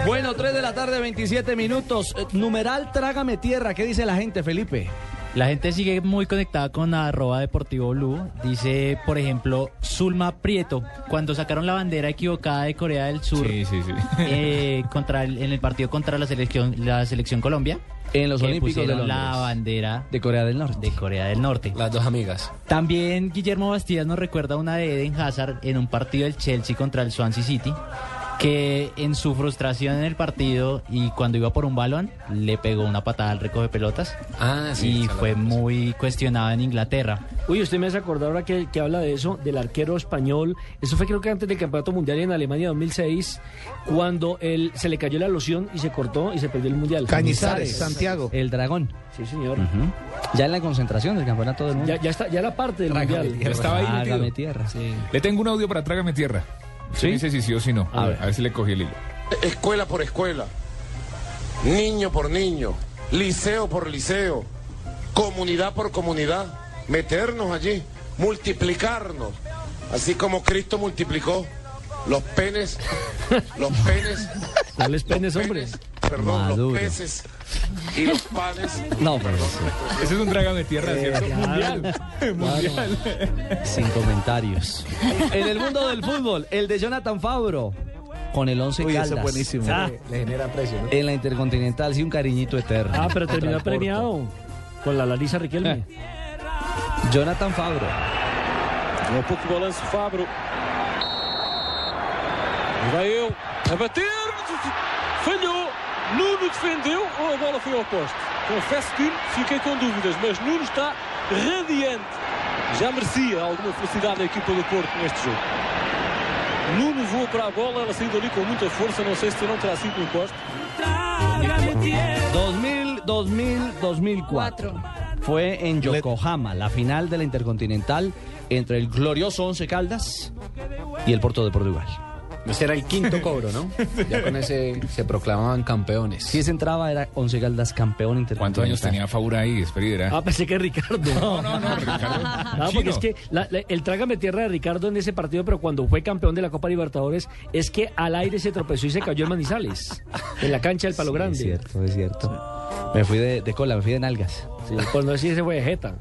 Bueno, 3 de la tarde, 27 minutos. Eh, Numeral Trágame Tierra. ¿Qué dice la gente, Felipe? La gente sigue muy conectada con arroba deportivo blue. Dice, por ejemplo, Zulma Prieto, cuando sacaron la bandera equivocada de Corea del Sur Sí, sí, sí. eh, contra el- en el partido contra la selección, la selección Colombia. En los que Olímpicos de Londres. la bandera De Corea del Norte. de Corea del Norte. Las dos amigas. También Guillermo Bastidas nos recuerda una de Eden Hazard en un partido del Chelsea contra el Swansea City, que en su frustración en el partido y cuando iba por un balón, le pegó una patada al recoge pelotas Ah, sí. y la fue muy cuestionado en Inglaterra. Uy, usted me hace acordar ahora que, que habla de eso, del arquero español. Eso fue creo que antes del Campeonato Mundial en Alemania 2006, cuando él, se le cayó la loción y se cortó y se perdió el Mundial. Cañizares, Santiago. El Dragón. Sí, señor. Ya en la concentración del Campeonato del Mundo. Ya, ya está, ya era parte del Trágame Mundial. tierra. Estaba ahí Trágame. Tierra. Le tengo un audio para Trágame Tierra. ¿Sí? ¿Sí? dice si sí o si no. A ver. a ver si le cogí el hilo. escuela por escuela, niño por niño, liceo por liceo, comunidad por comunidad, meternos allí, multiplicarnos, así como Cristo multiplicó los penes, los penes, ¿Cuáles penes, los hombre? penes, perdón, Maduro. los peces y los panes. No, pero sí. Ese es un Trágame Tierra, ¿cierto? Mundial. Mundial. sin comentarios. En el mundo del fútbol, el de Jonathan Fabro con el 11 Uy, ese Caldas. es buenísimo. Ah, Le genera precio, ¿no? En la Intercontinental, sí, un cariñito eterno. ah, pero terminó premiado con la Larisa Riquelme. Jonathan Fabro. Um pouco de balanço, Fabro. E vai eu a bater. Falhou. Nuno defendeu ou a bola foi ao poste? Confesso que fiquei com dúvidas, mas Nuno está radiante. Já merecia alguma felicidade a equipa do Porto neste jogo. Nuno voou para a bola, ela saiu dali com muita força, não sei se não terá sido no poste. 2000, 2000, 2004. Fue en Yokohama, la final de la Intercontinental entre el glorioso Once Caldas y el Porto de Portugal. Ese era el quinto cobro, ¿no? Ya con ese se proclamaban campeones. Si ese entraba era Once Caldas campeón ¿Cuántos intercontinental. años tenía Faura ahí? Dirá. Ah, pensé que Ricardo. No, no, no, Ricardo. No, porque es que la- la- el trágame tierra de Ricardo en ese partido, pero cuando fue campeón de la Copa Libertadores, es que al aire se tropezó y se cayó en Manizales, en la cancha del Palo Sí, Grande. Es cierto, es cierto. Me fui de, de cola, me fui de nalgas. Sí, por no decir ese fue de Jeta.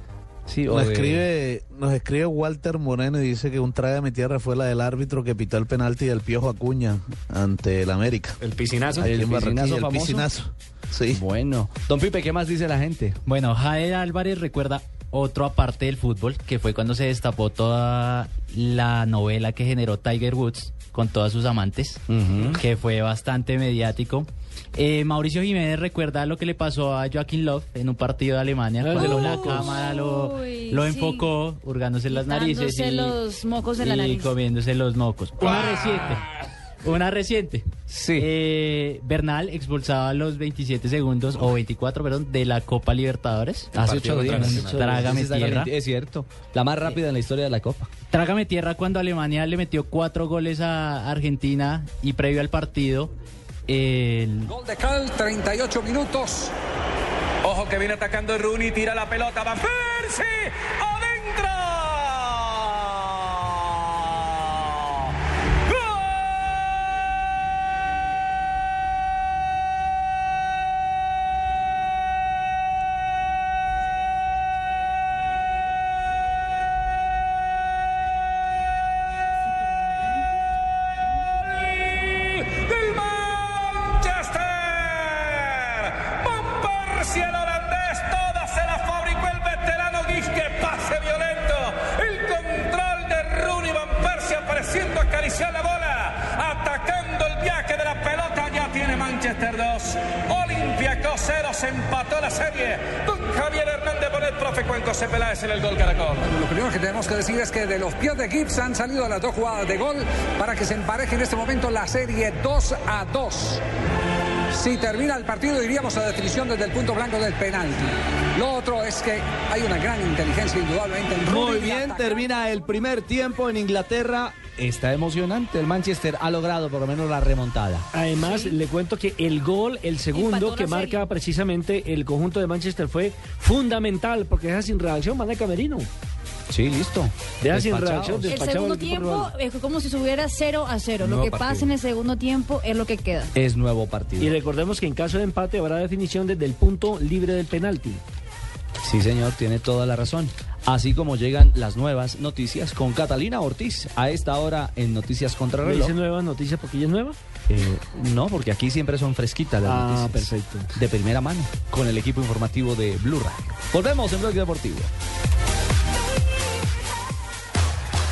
Sí, Nos de- escribe, nos escribe Walter Moreno y dice que un trágame tierra fue la del árbitro que pitó el penalti del Piojo Acuña ante el América. El piscinazo. El el famoso. piscinazo. Sí. Bueno, don Pipe, ¿qué más dice la gente? Bueno, Jael Álvarez recuerda otro aparte del fútbol, que fue cuando se destapó toda la novela que generó Tiger Woods con todas sus amantes, que fue bastante mediático. Eh, Mauricio Jiménez recuerda lo que le pasó a Joaquín Love en un partido de Alemania, Ah, de cuando la cámara lo, Uy, lo sí. enfocó, hurgándose las narices y, los mocos de la y nariz. comiéndose los mocos. Una reciente. Una reciente. Sí. Eh, Bernal expulsado a los 27 segundos, o 24, perdón, de la Copa Libertadores. Hace ocho días. Trágame tierra. Es cierto. La más rápida en la historia de la Copa. Trágame tierra cuando Alemania le metió cuatro goles a Argentina y previo al partido, el, Gol de Cal, 38 minutos. Ojo que viene atacando Rooney, tira la pelota, Van Persie, adentro. De Gibbs han salido las dos jugadas de gol para que se empareje en este momento la serie 2 a 2. Si termina el partido iríamos a definición desde el punto blanco del penalti. Lo otro es que hay una gran inteligencia indudablemente en Muy bien, termina el primer tiempo en Inglaterra. Está emocionante. El Manchester ha logrado por lo menos la remontada. Además, le cuento que el gol, el segundo que serie. marca precisamente el conjunto de Manchester fue fundamental, porque deja sin reacción, manda Camerino. Sí, listo. Deja sin reacción, El segundo tiempo es como si subiera 0 a 0. Lo Nuevo que partido. pasa en el segundo tiempo es lo que queda. Es nuevo partido. Y recordemos que en caso de empate habrá definición desde el punto libre del penalti. Sí, señor, tiene toda la razón. Así como llegan las nuevas noticias con Catalina Ortiz a esta hora en Noticias Contra ¿Me Reloj. dice nuevas noticias porque ella es nueva? Eh, no, porque aquí siempre son fresquitas las Ah, noticias. perfecto. De primera mano, con el equipo informativo de Blue Radio. Volvemos en Blog Deportivo.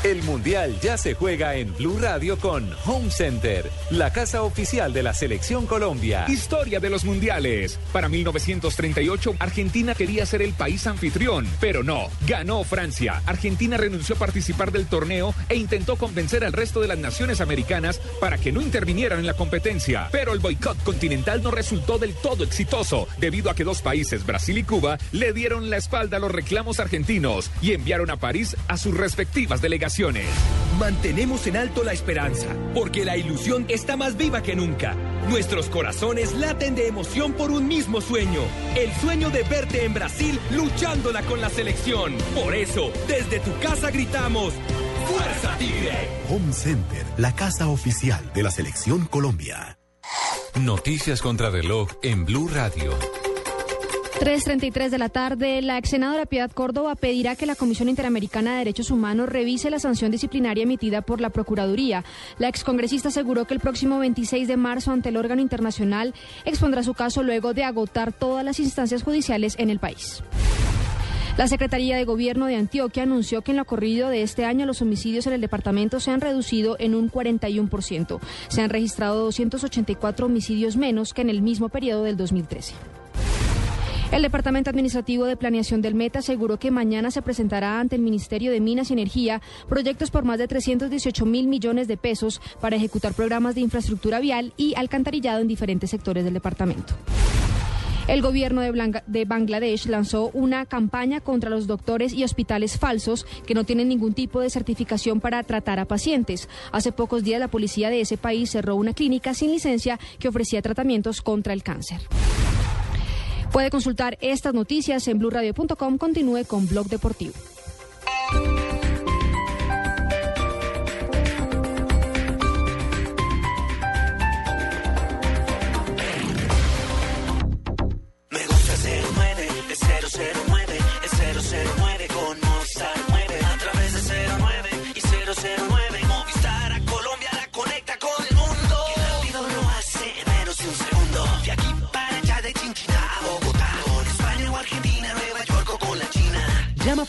El Mundial ya se juega en Blue Radio con Home Center, la casa oficial de la Selección Colombia. Historia de los mundiales. Para 1938, Argentina quería ser el país anfitrión, pero no. Ganó Francia. Argentina renunció a participar del torneo e intentó convencer al resto de las naciones americanas para que no intervinieran en la competencia. Pero el boicot continental no resultó del todo exitoso, debido a que dos países, Brasil y Cuba, le dieron la espalda a los reclamos argentinos y enviaron a París a sus respectivas delegaciones. Mantenemos en alto la esperanza, porque la ilusión está más viva que nunca. Nuestros corazones laten de emoción por un mismo sueño, el sueño de verte en Brasil luchándola con la selección. Por eso, desde tu casa gritamos, ¡Fuerza Tigre! Home Center, la casa oficial de la Selección Colombia. Noticias contra reloj en Blue Radio. 3.33 de la tarde, la ex senadora Piedad Córdoba pedirá que la Comisión Interamericana de Derechos Humanos revise la sanción disciplinaria emitida por la Procuraduría. La excongresista aseguró que el próximo 26 de marzo ante el órgano internacional expondrá su caso luego de agotar todas las instancias judiciales en el país. La Secretaría de Gobierno de Antioquia anunció que en lo corrido de este año los homicidios en el departamento se han reducido en un 41%. Se han registrado 284 homicidios menos que en el mismo periodo del 2013. El Departamento Administrativo de Planeación del Meta aseguró que mañana se presentará ante el Ministerio de Minas y Energía proyectos por más de 318 mil millones de pesos para ejecutar programas de infraestructura vial y alcantarillado en diferentes sectores del departamento. El gobierno de, de Bangladesh lanzó una campaña contra los doctores y hospitales falsos que no tienen ningún tipo de certificación para tratar a pacientes. Hace pocos días la policía de ese país cerró una clínica sin licencia que ofrecía tratamientos contra el cáncer. Puede consultar estas noticias en blurradio.com. Continúe con Blog Deportivo.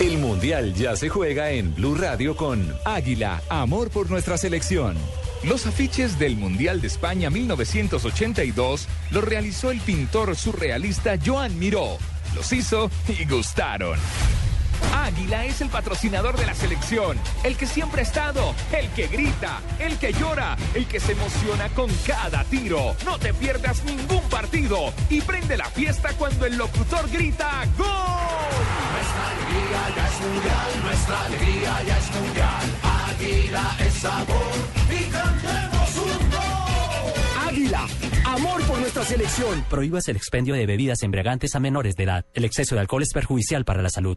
El Mundial ya se juega en Blue Radio con Águila, amor por nuestra selección. Los afiches del Mundial de España 1982 los realizó el pintor surrealista Joan Miró. Los hizo y gustaron. Águila es el patrocinador de la selección, el que siempre ha estado, el que grita, el que llora, el que se emociona con cada tiro. No te pierdas ningún partido y prende la fiesta cuando el locutor grita ¡Gol! Nuestra alegría ya es mundial, nuestra alegría ya es mundial. Águila es sabor y cantemos un gol. Águila, amor por nuestra selección. Prohíbas el expendio de bebidas embriagantes a menores de edad. El exceso de alcohol es perjudicial para la salud.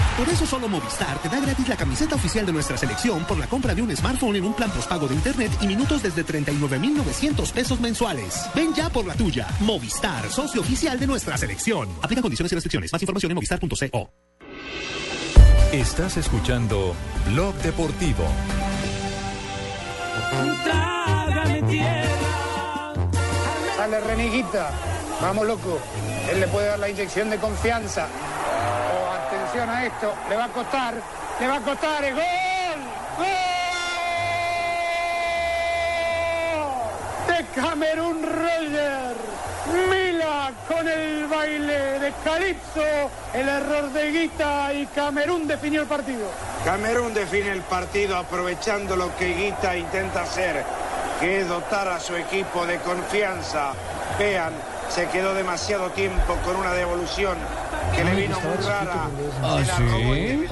Por eso solo Movistar te da gratis la camiseta oficial de nuestra selección por la compra de un smartphone en un plan postpago de internet y minutos desde 39,900 pesos mensuales. Ven ya por la tuya. Movistar, socio oficial de nuestra selección. Aplica condiciones y restricciones. Más información en movistar.co. Estás escuchando Blog Deportivo. Trágame tierra. Sale Reniguita. Vamos, loco. Él le puede dar la inyección de confianza. A esto. Le va a costar. Le va a costar. ¡Es ¡Gol! ¡Gol! De Camerún Roger. Mila con el baile de Calipso. El error de Guita y Camerún definió el partido. Camerún define el partido aprovechando lo que Guita intenta hacer, que es dotar a su equipo de confianza. Vean, se quedó demasiado tiempo con una devolución que le vino muy rara. Ah, ¿sí?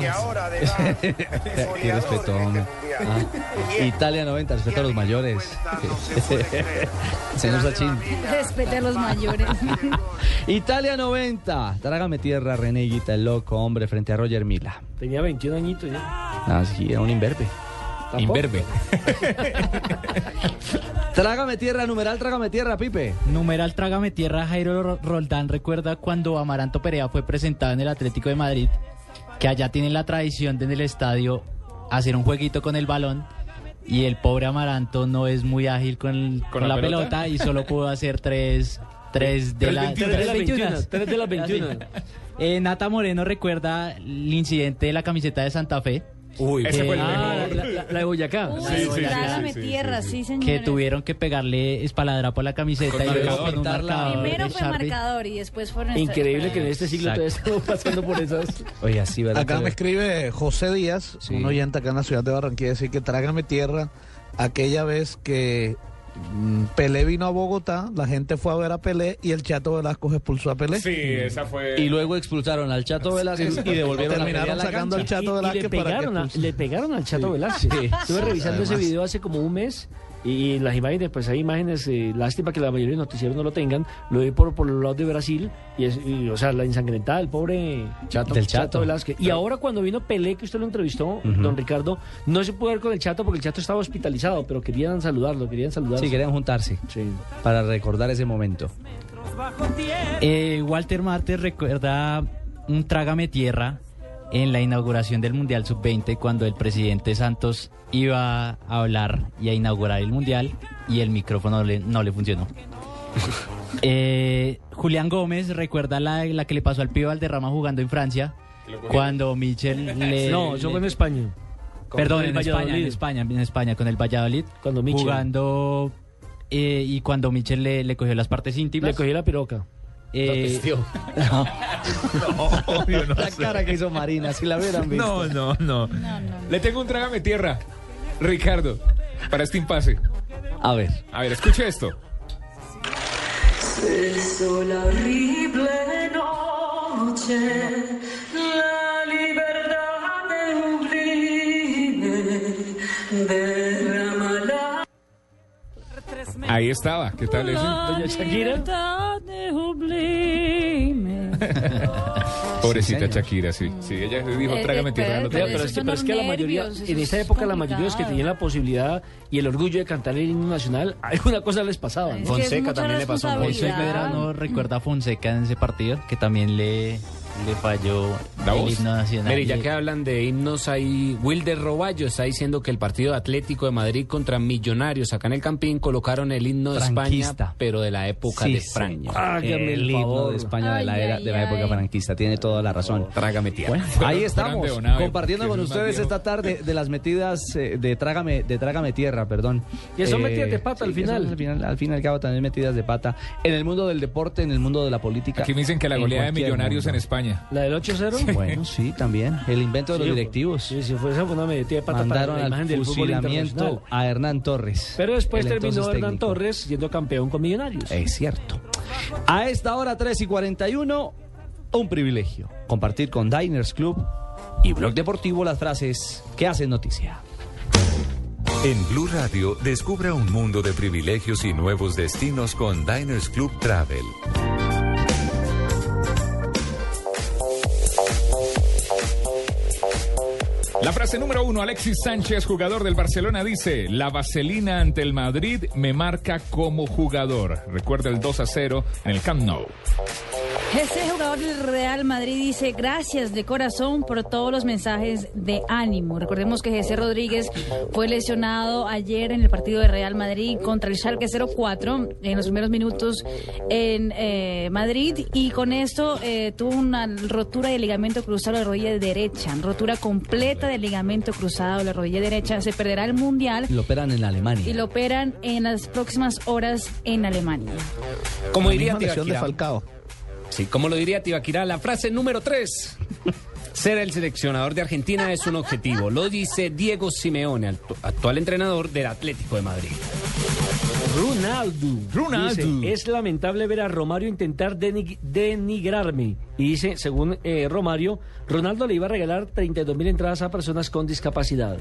que ahora de Qué respeto, hombre. Ah, Italia 90, respeto a los mayores. Señor Sachin. Respete a los mayores. Italia 90. Trágame tierra, Reneguita, el loco, hombre, frente a Roger Mila. Tenía 21 añitos ya. Ah, sí, era un imberbe. ¿Tampoco? Imberbe. Trágame tierra, numeral, trágame tierra, Pipe. Numeral Trágame Tierra, Jairo Ro- Roldán recuerda cuando Amaranto Perea fue presentado en el Atlético de Madrid, que allá tienen la tradición de en el estadio hacer un jueguito con el balón y el pobre Amaranto no es muy ágil con, con la la, pelota? pelota? y solo pudo hacer tres, tres de, Tres la- 21, tres de las 21, tres de las 21. Así. Eh, Nata Moreno recuerda el incidente de la camiseta de Santa Fe. Uy, Ese fue el Ah, mejor. la- la- la de Boyacá. Uy, Sí, sí, trágame sí, sí, tierra, sí, sí, sí. señor. que tuvieron que pegarle espaladrapo a la camiseta Con y luego con un marcador Primero fue marcador y después fueron... Increíble que en este siglo todavía estamos pasando por esas. Oye, así, ¿verdad? Acá me escribe José Díaz, un oyente acá en la ciudad de Barranquilla, decir que trágame tierra aquella vez que Pelé vino a Bogotá, la gente fue a ver a Pelé y el Chato Velasco expulsó a Pelé. Sí, esa fue. Y luego expulsaron al Chato Velázquez y devolvieron la pelea a Terminaron la sacando cancha. al Chato Y- y Velázquez le para que pegaron, a, expulse. le pegaron al Chato Velázquez. Sí. Estuve revisando ese video hace como un mes y las imágenes, pues hay imágenes, eh, lástima que la mayoría de noticieros no lo tengan, lo vi por, por los lados de Brasil y, es, y, o sea, la ensangrentada del pobre Chato, Del Chato. Velázquez. Y ahora cuando vino Pelé, que usted lo entrevistó, don Ricardo, no se pudo ver con el Chato porque el Chato estaba hospitalizado, pero querían saludarlo, querían saludarlo. Sí, querían juntarse para recordar ese momento. Eh, Walter Martes recuerda un trágame tierra en la inauguración del Mundial Sub-20 cuando el presidente Santos iba a hablar y a inaugurar el Mundial y el micrófono le- no le funcionó. Eh, Julián Gómez recuerda la, la que le pasó al pibe Valderrama jugando en Francia cuando Michel le... No, eso fue en España. Perdón, en España, en. España, en España, con el Valladolid. Cuando Michel. Jugando... eh, y cuando Michel le, le cogió las partes íntimas. Le cogió la piroca. Eh, No, yo no la sé. cara que hizo Marina, si la hubieran visto. No, no, no. Le tengo un trágame tierra, Ricardo, para este impasse. A ver. A ver, escuche esto. La horrible noche, Ahí estaba. ¿Qué tal ese? Doña Shakira. Pobrecita señor. Shakira, sí. Sí, ella dijo Eh, trágame tierra. no pero- es que, pero es que la mayoría, eso en es esa época la mayoría de los que tenían la posibilidad y el orgullo de cantar el himno nacional, alguna cosa les pasaba. ¿no? Es que es Fonseca también le pasó responsabilidad. Medrano recuerda a Fonseca en ese partido que también le, le falló La el voz. himno nacional. Mire, ya Y- que hablan de himnos, hay Wilder Roballo está diciendo que el partido Atlético de Madrid contra Millonarios acá en el Campín colocaron el himno de. España, pero de la época Sí, de. Hágame el el himno favor. de España de la era ay, de la época ay. franquista tiene toda la razón. Trágame tierra. Bueno, ahí estamos compartiendo con ustedes esta tarde de las metidas eh, de trágame de trágame tierra, perdón. Que son metidas de pata al que son final. al final. Al fin y al cabo también metidas de pata en el mundo del deporte, en el mundo de la política. Aquí me dicen que la goleada de millonarios en mundo. España. La del 8-0. Bueno, sí, también. El invento de los directivos. Sí, sí, fue esa fue una pata Mandaron para la imagen al del fusilamiento a Hernán Torres. Pero después terminó Hernán técnico. Torres siendo campeón con Millonarios. Es cierto. A esta hora, 3 y 41, un privilegio. Compartir con Diners Club y Blog Deportivo las frases que hacen noticia. En Blue Radio, descubra un mundo de privilegios y nuevos destinos con Diners Club Travel. La frase número uno, Alexis Sánchez, jugador del Barcelona, dice, la vaselina ante el Madrid me marca como jugador. Recuerda el 2 a 0 en el Camp Nou. Ese jugador del Real Madrid dice gracias de corazón por todos los mensajes de ánimo. Recordemos que José Rodríguez fue lesionado ayer en el partido de Real Madrid contra el Schalke 04 en los primeros minutos en eh, Madrid y con esto eh, tuvo una rotura de ligamento cruzado de la rodilla derecha, rotura completa del ligamento cruzado de la rodilla derecha. Se perderá el mundial Lo operan en Alemania. y lo operan en las próximas horas en Alemania. Como La diría misma lesión de. Falcao. Sí, como lo diría Tibaquirá, la frase número 3. Ser el seleccionador de Argentina es un objetivo. Lo dice Diego Simeone, actu- actual entrenador del Atlético de Madrid. Ronaldo. Ronaldo. Dice, es lamentable ver a Romario intentar denig- denigrarme. Y dice, según eh, Romario, Ronaldo le iba a regalar 32 mil entradas a personas con discapacidad.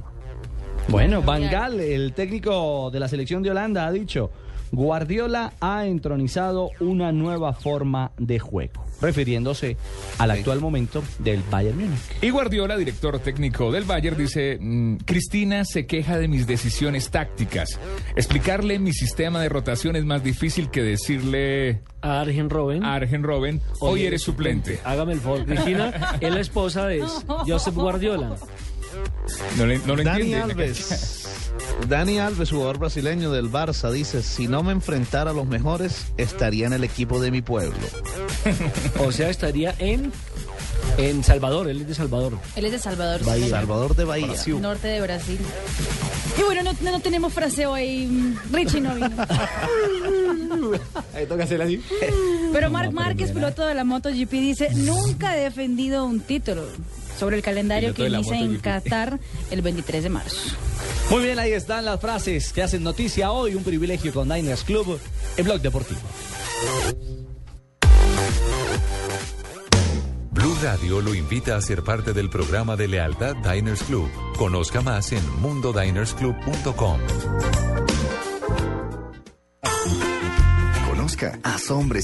Bueno, Van Gaal, el técnico de la selección de Holanda, ha dicho, Guardiola ha entronizado una nueva forma de juego, refiriéndose al actual momento del Bayern Múnich. Y Guardiola, director técnico del Bayern, dice, "Mm, Cristina se queja de mis decisiones tácticas. Explicarle mi sistema de rotación es más difícil que decirle A Arjen Robben. a Arjen Robben, hoy eres suplente. Hágame el favor. Cristina es la esposa de Josep Guardiola. No, le, no lo Dani entiende. Alves. Dani Alves, jugador brasileño del Barça, dice, si no me enfrentara a los mejores, estaría en el equipo de mi pueblo. O sea, estaría en En Salvador, él es de Salvador. Él es de Salvador. Bahía. Salvador de Bahía. Norte de Brasil. Y bueno, no, no tenemos fraseo ahí. mm, Richie no vino. Ahí toca hacer así. Pero Marc Márquez, piloto de la MotoGP, dice, nunca he defendido un título sobre el calendario que inicia en. Qatar el 23 de marzo. Muy bien, ahí están las frases que hacen noticia hoy. Un privilegio con Diners Club en Blog Deportivo. Blue Radio lo invita a ser parte del programa de lealtad Diners Club. Conozca más en mundodinersclub.com. Conozca,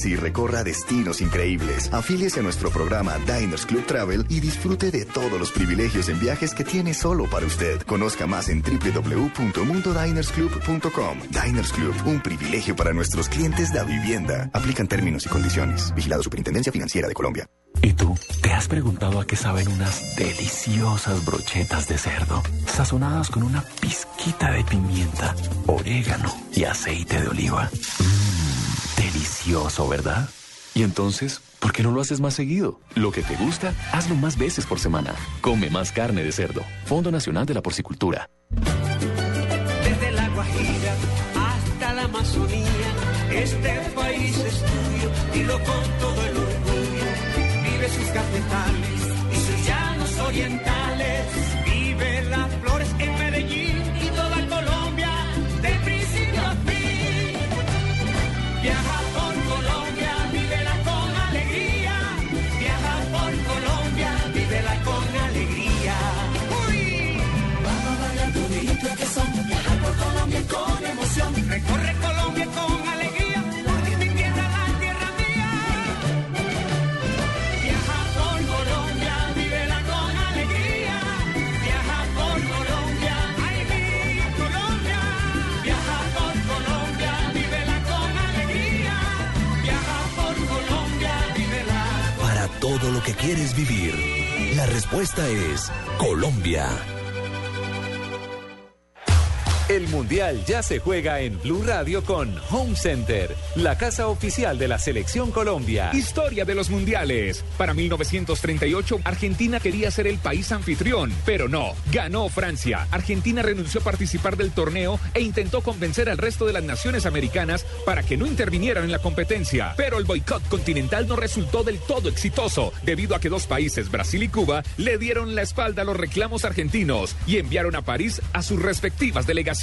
y recorra destinos increíbles. Afíliese a nuestro programa Diners Club Travel y disfrute de todos los privilegios en viajes que tiene solo para usted. Conozca más en www.mundodinersclub.com. Diners Club, un privilegio para nuestros clientes de vivienda. Aplican términos y condiciones. Vigilado Superintendencia Financiera de Colombia. ¿Y tú? ¿Te has preguntado a qué saben unas deliciosas brochetas de cerdo, sazonadas con una pizquita de pimienta, orégano y aceite de oliva? Delicioso, ¿verdad? Y entonces, ¿por qué no lo haces más seguido? Lo que te gusta, hazlo más veces por semana. Come más carne de cerdo. Fondo Nacional de la Porcicultura. Desde la Guajira hasta la Amazonía, este país es tuyo, dilo con todo el orgullo. Vive sus cafetales y sus llanos orientales. Que quieres vivir, la respuesta es Colombia. El Mundial ya se juega en Blue Radio con Home Center, la casa oficial de la Selección Colombia. Historia de los mundiales. Para 1938, Argentina quería ser el país anfitrión, pero no. Ganó Francia. Argentina renunció a participar del torneo e intentó convencer al resto de las naciones americanas para que no intervinieran en la competencia. Pero el boicot continental no resultó del todo exitoso, debido a que dos países, Brasil y Cuba, le dieron la espalda a los reclamos argentinos y enviaron a París a sus respectivas delegaciones.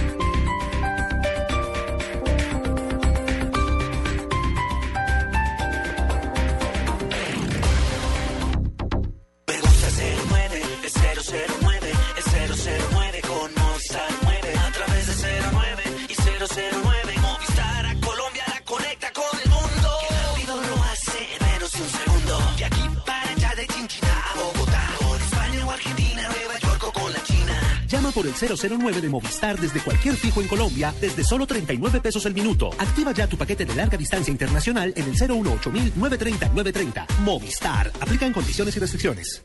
Por el 009 de Movistar desde cualquier fijo en Colombia desde solo 39 pesos el minuto. Activa ya tu paquete de larga distancia internacional en el 018 930 930. Movistar. Aplican condiciones y restricciones.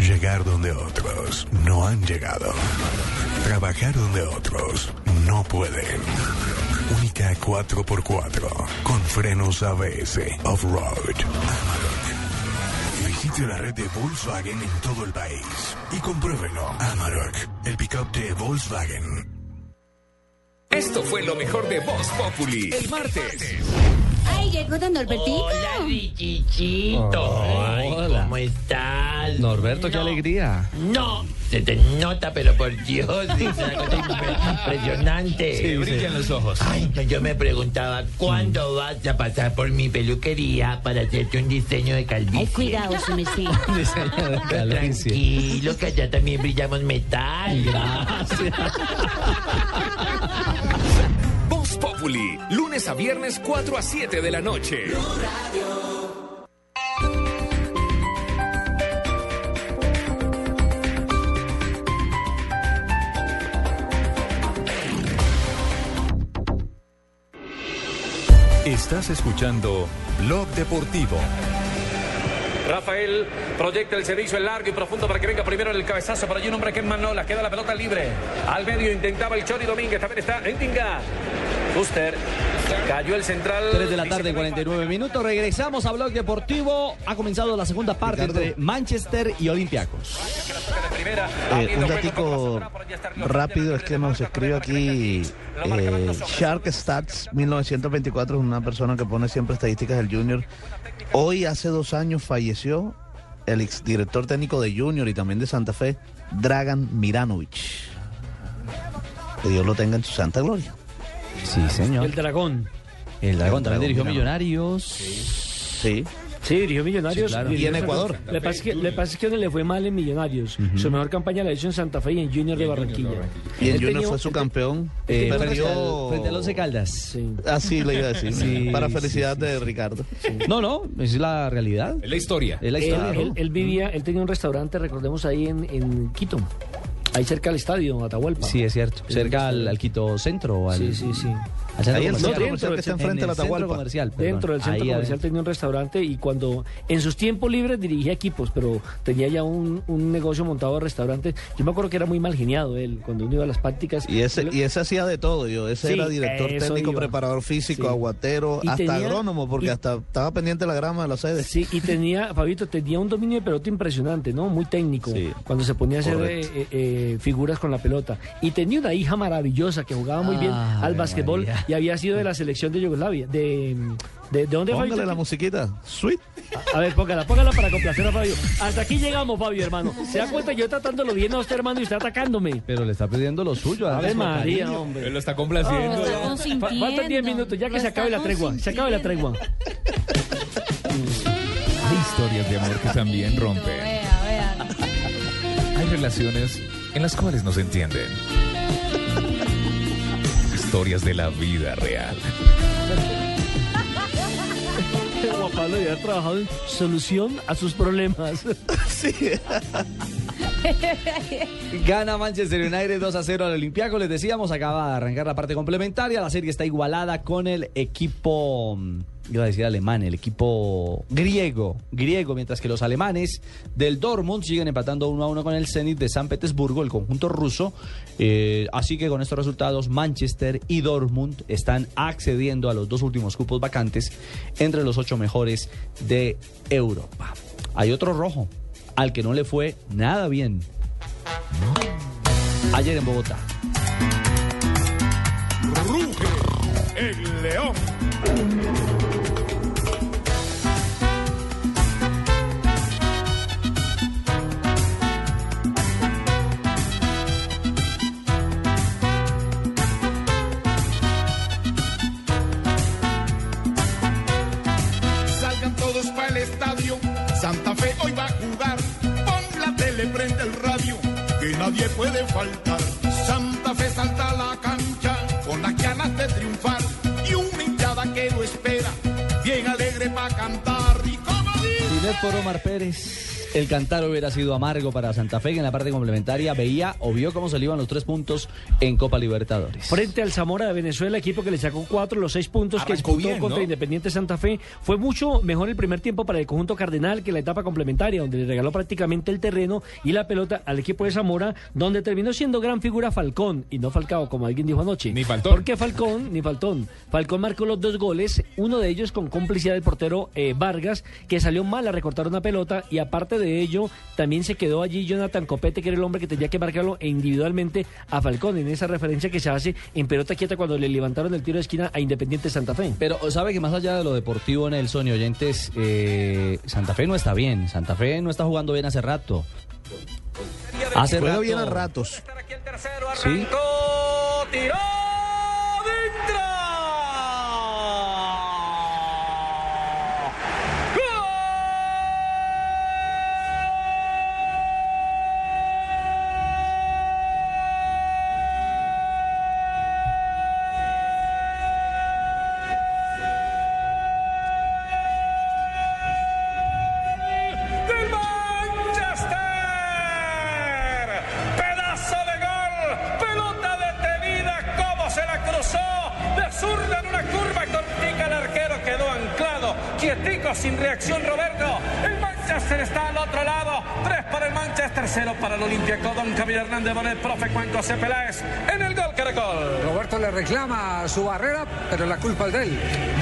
Llegar donde otros no han llegado. Trabajar donde otros no pueden. Única 4x4 con frenos ABS off-road. Amarok. Visite la red de Volkswagen en todo el país y compruébelo. Amarok, el pickup de Volkswagen. Esto fue lo mejor de Voz Populi. El martes. Ay, llegó don Norbertito. Hola, Richichito. Ay, Hola. ¿cómo estás? Norberto, qué No. alegría. No, se te nota, pero por Dios, es una cosa impre- impresionante. Sí, brillan los ojos. Ay, yo me preguntaba, ¿cuándo vas a pasar por mi peluquería para hacerte un diseño de calvicie? Ay, cuidado, su merced. Diseño de calvicie. Tranquilo, que allá también brillamos metal. Gracias. Voz Populi, lunes a viernes 4 a 7 de la noche. Estás escuchando Blog Deportivo. Rafael proyecta el servicio largo y profundo para que venga primero en el cabezazo. Para allí un hombre que es Manola. Queda la pelota libre. Al medio intentaba el Chori Domínguez. También está Endinga. Fuster. Cayó el central. 3 de la tarde, 49 minutos. Regresamos a Blog Deportivo. Ha comenzado la segunda parte entre Manchester y Olympiacos. Eh, un datico rápido es que nos escribe aquí eh, Shark Stats 1924, es una persona que pone siempre estadísticas del Junior. Hoy, hace dos años, falleció el exdirector técnico de Junior y también de Santa Fe, Dragan Miranovic. Que Dios lo tenga en su santa gloria. Sí, señor. El dragón. El dragón también dirigió. Millonarios. Sí. Sí, dirigió Millonarios. Sí, claro. dirigió Y en Ecuador. Le pasa, que, le pasa que no le fue mal en Millonarios. Su mejor campaña la hizo en Santa Fe y en Junior de Barranquilla. Y en Junior fue su campeón. Eh, frente, perdió... frente al Once Caldas. Así le iba a decir. Sí, para sí, felicidad de Ricardo. No, no, es la realidad. Es la historia. Es la Él, historia. él- él vivía, él tenía un restaurante, recordemos, ahí en, en Quito. Ahí cerca del estadio, Atahualpa. Sí, es cierto. Cerca al, al Quito Centro. Al, Sí, sí, sí. Al centro Ahí el comercial. centro comercial que está En enfrente de la el centro Atahualpa. comercial, perdón. Dentro del centro Ahí comercial adentro. tenía un restaurante y cuando en sus tiempos libres dirigía equipos, pero tenía ya un, un negocio montado de restaurante. Yo me acuerdo que era muy mal geniado él cuando uno iba a las prácticas. Y ese, y ese hacía de todo, yo. Ese Sí, era director técnico, iba. preparador físico, Sí. aguatero, Y hasta tenía- agrónomo, porque y- hasta estaba pendiente de la grama de la sede. Sí, y tenía, Fabito, tenía un dominio de pelota impresionante, ¿no? Muy técnico. Cuando se ponía a hacer Correcto. eh, eh, figuras con la pelota. Y tenía una hija maravillosa que jugaba muy bien al básquetbol María. Y había sido de la selección de Yugoslavia. ¿De, de, de dónde, Póngale Fabito? la musiquita. Sweet. A ver, póngala, póngala para complacer a Fabio. Hasta aquí llegamos, Fabio, hermano. ¿Se da cuenta? Yo tratándolo bien a usted, hermano, y usted atacándome. Pero le está pidiendo lo suyo. Además, con María, cariño. hombre. Él lo está complaciendo. Oh, ya. fa- Faltan 10 minutos, ya que se acabe la tregua. Se acabe la tregua. Hay historias de amor que también rompen. Hay relaciones en las cuales no se entienden. Historias de la vida real. Juan Pablo debe haber trabajado en solución a sus problemas. sí. Gana Manchester United 2 a 0 al Olympiacos. Les decíamos, acaba de arrancar la parte complementaria. La serie está igualada con el equipo, mm, iba a decir alemán, el equipo griego. Griego, mientras que los alemanes del Dortmund siguen empatando 1 a 1 con el Zenit de San Petersburgo, el conjunto ruso. Eh, así que con estos resultados, Manchester y Dortmund están accediendo a los dos últimos cupos vacantes entre los ocho mejores de Europa. Hay otro rojo, al que no le fue nada bien. Ayer en Bogotá. Ruge el león. Puede faltar. Santa Fe salta a la cancha. Con las ganas de triunfar. Y una hinchada que lo espera. Bien alegre para cantar. Y como dice. El cantar hubiera sido amargo para Santa Fe, que en la parte complementaria veía o vio cómo se le iban los tres puntos en Copa Libertadores. Frente al Zamora de Venezuela, equipo que le sacó cuatro, los seis puntos que disputó bien, contra ¿no? Independiente Santa Fe. Fue mucho mejor el primer tiempo para el conjunto cardenal que la etapa complementaria, donde le regaló prácticamente el terreno y la pelota al equipo de Zamora, donde terminó siendo gran figura Falcón y no Falcao, como alguien dijo anoche. Ni Faltón. ¿Por qué Falcón? Ni Faltón. Falcón marcó los dos goles, uno de ellos con complicidad del portero eh, Vargas, que salió mal a recortar una pelota y aparte de ello, también se quedó allí Jonathan Copete, que era el hombre que tenía que marcarlo e individualmente a Falcón, en esa referencia que se hace en pelota quieta cuando le levantaron el tiro de esquina a Independiente Santa Fe. Pero sabe que más allá de lo deportivo, Nelson y oyentes, eh, Santa Fe no está bien. Santa Fe no está jugando bien hace rato. Hace Juega rato. bien a ratos. Sí. tiró 0 para el Olympiacó. Don Javier Hernández Bonet, profe Juan José Peláez en el gol Caracol. Roberto le reclama su barrera, pero la culpa es de él.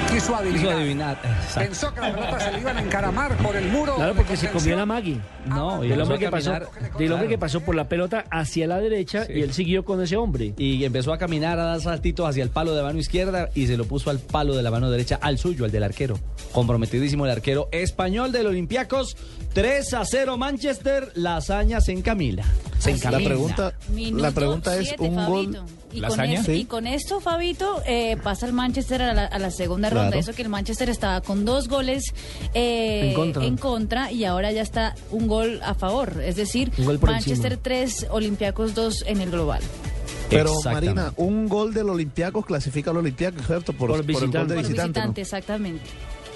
Quiso adivinar. Quiso. Pensó que las pelotas se le iban a encaramar por el muro. Claro, porque se comió la Maggie. Ah, no, y el hombre que pasó del hombre claro. que pasó por la pelota hacia la derecha y él siguió con ese hombre. Y empezó a caminar, a dar saltitos hacia el palo de mano izquierda y se lo puso al palo de la mano derecha, al suyo, al del arquero. Comprometidísimo el arquero español del Olympiacos. 3 a 0 Manchester, la hazaña se encamila. Se encamila. La pregunta, Minuto la pregunta es siete, un gol. Y ¿La con, hazaña? es- Sí. y con esto, Fabito, eh, pasa el Manchester a la, a la segunda Claro. ronda. Eso que el Manchester estaba con dos goles eh, En contra. en contra y ahora ya está un gol a favor. Es decir, Manchester encima. 3, Olympiacos 2 en el global. Pero. Marina, un gol del Olympiacos clasifica al Olympiacos, ¿cierto? Por, Por por el gol visitante. de Por visitante. ¿no? visitante, exactamente.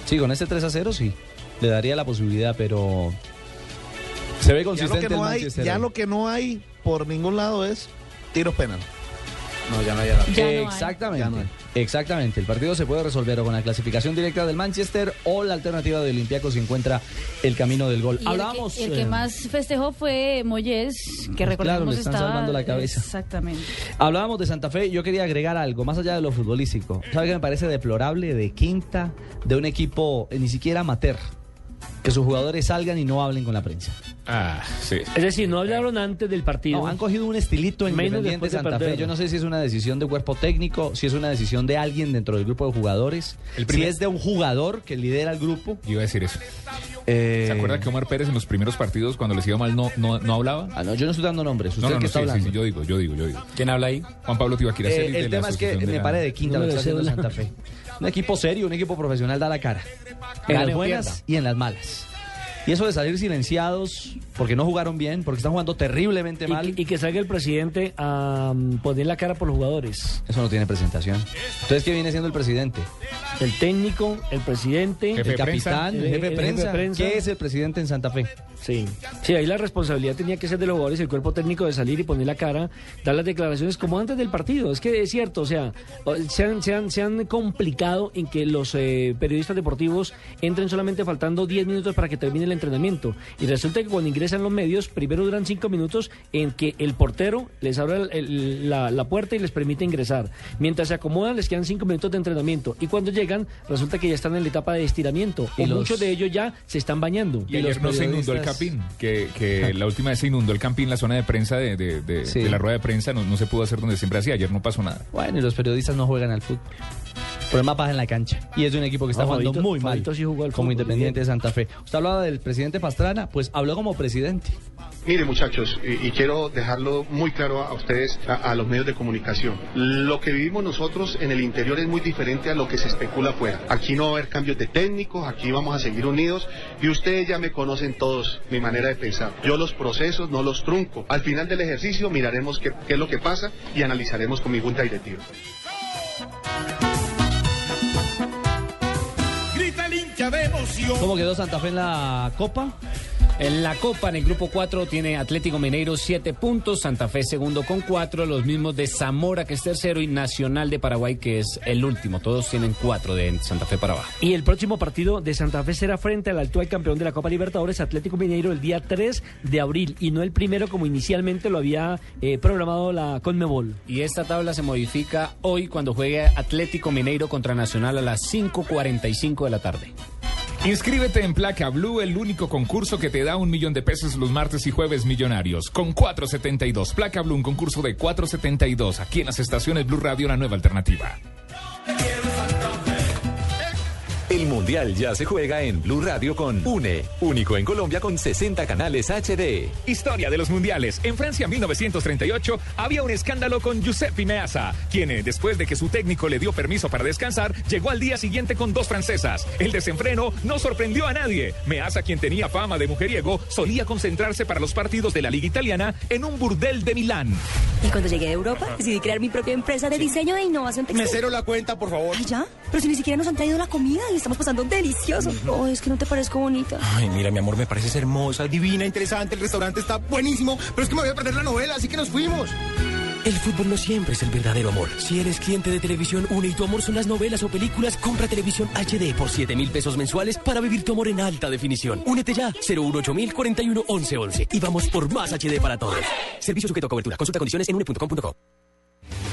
Sí, con este 3 a 0 sí. Le daría la posibilidad, pero se ve Ya lo, consistente que no el hay, ya ahí. lo que no hay por ningún lado es tiros penal. No, ya no hay Ya no hay. Exactamente. Ya no hay. Exactamente. El partido se puede resolver o con la clasificación directa del Manchester o la alternativa de Olympiacos si encuentra el camino del gol. Y el que, el que eh, más festejó fue Moyes, que Claro, recordemos le están estaba... salvando la cabeza. Exactamente. Hablábamos de Santa Fe, yo quería agregar algo, más allá de lo futbolístico. ¿Sabe qué me parece deplorable de quinta de un equipo eh, ni siquiera amateur? Que sus jugadores salgan y no hablen con la prensa. Ah, sí. Es decir, no hablaron antes del partido. No, han cogido un estilito en Menos Independiente Santa Fe. Yo no sé si es una decisión de cuerpo técnico, si es una decisión de alguien dentro del grupo de jugadores, El si es de un jugador que lidera el grupo. Yo iba a decir eso. Eh, ¿Se acuerda que Omar Pérez en los primeros partidos, cuando les iba mal, no, no, no hablaba? Ah, no, yo no estoy dando nombres. ¿Usted No, no, qué no, está sí, sí, hablando? sí, yo digo, yo digo, yo digo. ¿Quién habla ahí? Juan Pablo Tibaquira Eh, el tema es que de me la- pare de quinta lo que Número está de. Santa Fe. Un equipo serio, un equipo profesional da la cara. En las buenas y en las malas. Y eso de salir silenciados porque no jugaron bien, porque están jugando terriblemente Y, mal, que- y que salga el presidente a mm, poner la cara por los jugadores. eso no tiene presentación. Entonces, ¿qué viene siendo el presidente? El técnico, el presidente, Jefe el capitán, el, El- jefe de el jefe prensa. prensa. ¿Qué es el presidente en Santa Fe? Sí, sí, ahí la responsabilidad tenía que ser de los jugadores y el cuerpo técnico de salir y poner la cara, dar las declaraciones como antes del partido. Es que es cierto, o sea, se han, se han, se han complicado en que los eh, periodistas deportivos entren solamente faltando 10 minutos para que termine el entrenamiento. Y resulta que cuando ingresan los medios, primero duran 5 minutos en que el portero les abre el- el- la, la puerta y les permite ingresar. Mientras se acomodan, les quedan 5 minutos de entrenamiento. Y cuando llegan, resulta que ya están en la etapa de estiramiento. Y o los- muchos de ellos ya se están bañando. Y ayer no se inundó el Campín, que, que la última vez se inundó el Campín, la zona de prensa de, de- de- Sí. de la rueda de prensa, no, no se pudo hacer donde siempre hacía, ayer no pasó nada. Bueno, y los periodistas no juegan al fútbol. Mapa es en la cancha. Y es de un equipo que está No, jugando Fabito- muy mal. Sí jugó al como Independiente bien. de Santa Fe. Usted hablaba del presidente Pastrana, pues habló como presidente. Mire muchachos, y, y quiero dejarlo muy claro a ustedes, a, a los medios de comunicación. Lo que vivimos nosotros en el interior es muy diferente a lo que se especula afuera. Aquí no va a haber cambios de técnicos, aquí vamos a seguir unidos y ustedes ya me conocen todos mi manera de pensar. Yo los procesos no los trunco. Al final del ejercicio miraremos qué, qué es lo que pasa y analizaremos con mi junta directiva. ¿Cómo quedó Santa Fe en la Copa? En la Copa, en el grupo 4, tiene Atlético Mineiro 7 puntos, Santa Fe segundo con 4, los mismos de Zamora que es tercero y Nacional de Paraguay que es el último. Todos tienen 4 de Santa Fe para abajo. Y el próximo partido de Santa Fe será frente al actual campeón de la Copa Libertadores, Atlético Mineiro, el día 3 de abril y no el primero como inicialmente lo había eh, programado la Conmebol. Y esta tabla se modifica hoy cuando juegue Atlético Mineiro contra Nacional a las 5.45 de la tarde. Inscríbete en Placa Blue, el único concurso que te da un millón de pesos los martes y jueves millonarios. Con 472. Placa Blue, un concurso de 472. Aquí en las estaciones Blue Radio, una nueva alternativa. El Mundial ya se juega en Blue Radio con UNE, único en Colombia con 60 canales HD. Historia de los mundiales. En Francia 1938 había un escándalo con Giuseppe Meazza, quien eh, después de que su técnico le dio permiso para descansar, llegó al día siguiente con dos francesas. El desenfreno no sorprendió a nadie. Meazza, quien tenía fama de mujeriego, solía concentrarse para los partidos de la Liga Italiana en un burdel de Milán. Y cuando llegué de Europa, decidí crear mi propia empresa de diseño e innovación textil. Mesero la cuenta, por favor. Ay, ¿Ya? Pero si ni siquiera nos han traído la comida y estamos pasando delicioso. Oh, es que no te parezco bonita. Ay, mira, mi amor, me pareces hermosa, divina, interesante, el restaurante está buenísimo, pero es que me voy a perder la novela, así que nos fuimos. El fútbol no siempre es el verdadero amor. Si eres cliente de Televisión Une y tu amor son las novelas o películas, compra Televisión HD por 7 mil pesos mensuales para vivir tu amor en alta definición. Únete ya, 018 41 11 11 y vamos por más HD para todos. Servicio sujeto a cobertura. Consulta condiciones en une.com.co.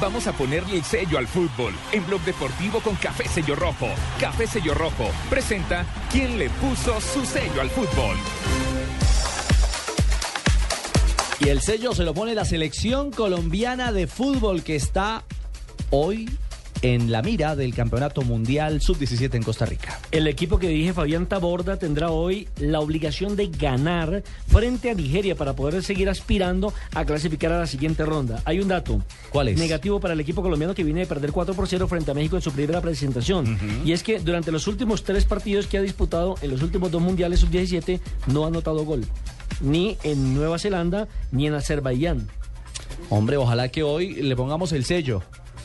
Vamos a ponerle el sello al fútbol en Blog Deportivo con Café Sello Rojo. Café Sello Rojo presenta quién le puso su sello al fútbol. Y el sello se lo pone la selección colombiana de fútbol que está hoy en la mira del Campeonato Mundial Sub-17 en Costa Rica. El equipo que dirige Fabián Taborda tendrá hoy la obligación de ganar frente a Nigeria para poder seguir aspirando a clasificar a la siguiente ronda. Hay un dato. ¿Cuál es? Negativo para el equipo colombiano que viene de perder 4 por 0 frente a México en su primera presentación. Y es que durante los últimos tres partidos que ha disputado en los últimos dos mundiales sub-17 no ha anotado gol. Ni en Nueva Zelanda ni en Azerbaiyán. Hombre, ojalá que hoy le pongamos el sello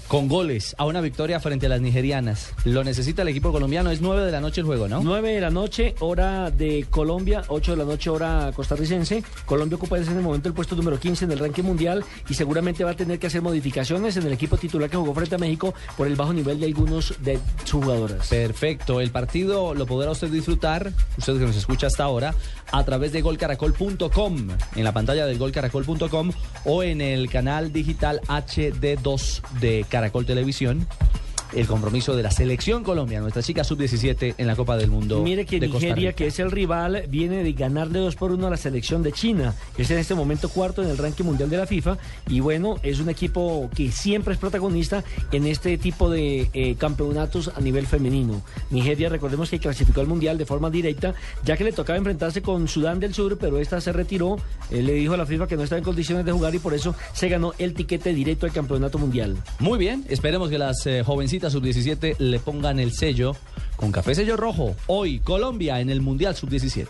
con goles a una victoria frente a las nigerianas. Lo necesita el equipo colombiano. Es 9 de la noche el juego, ¿no? 9 de la noche, hora de Colombia, 8 de la noche, hora costarricense. Colombia ocupa en este momento el puesto número 15 en el ranking mundial y seguramente va a tener que hacer modificaciones en el equipo titular que jugó frente a México por el bajo nivel de algunos de sus jugadoras. Perfecto. El partido lo podrá usted disfrutar, usted que nos escucha hasta ahora, a través de golcaracol.com, en la pantalla del golcaracol.com o en el canal digital HD2 de Caracol Televisión. El compromiso de la selección Colombia, nuestra chica sub-17 en la Copa del Mundo. Mire que de Costa Nigeria, Rica. que es el rival, viene de ganarle 2 por 1 a la selección de China, que es en este momento cuarto en el ranking mundial de la FIFA. Y bueno, es un equipo que siempre es protagonista en este tipo de eh, campeonatos a nivel femenino. Nigeria, recordemos que clasificó al mundial de forma directa, ya que le tocaba enfrentarse con Sudán del Sur, pero esta se retiró. Eh, le dijo a la FIFA que no estaba en condiciones de jugar y por eso se ganó el tiquete directo al campeonato mundial. Muy bien, esperemos que las eh, jovencitas sub-17 le pongan el sello con café sello rojo. Hoy, Colombia en el Mundial sub-17.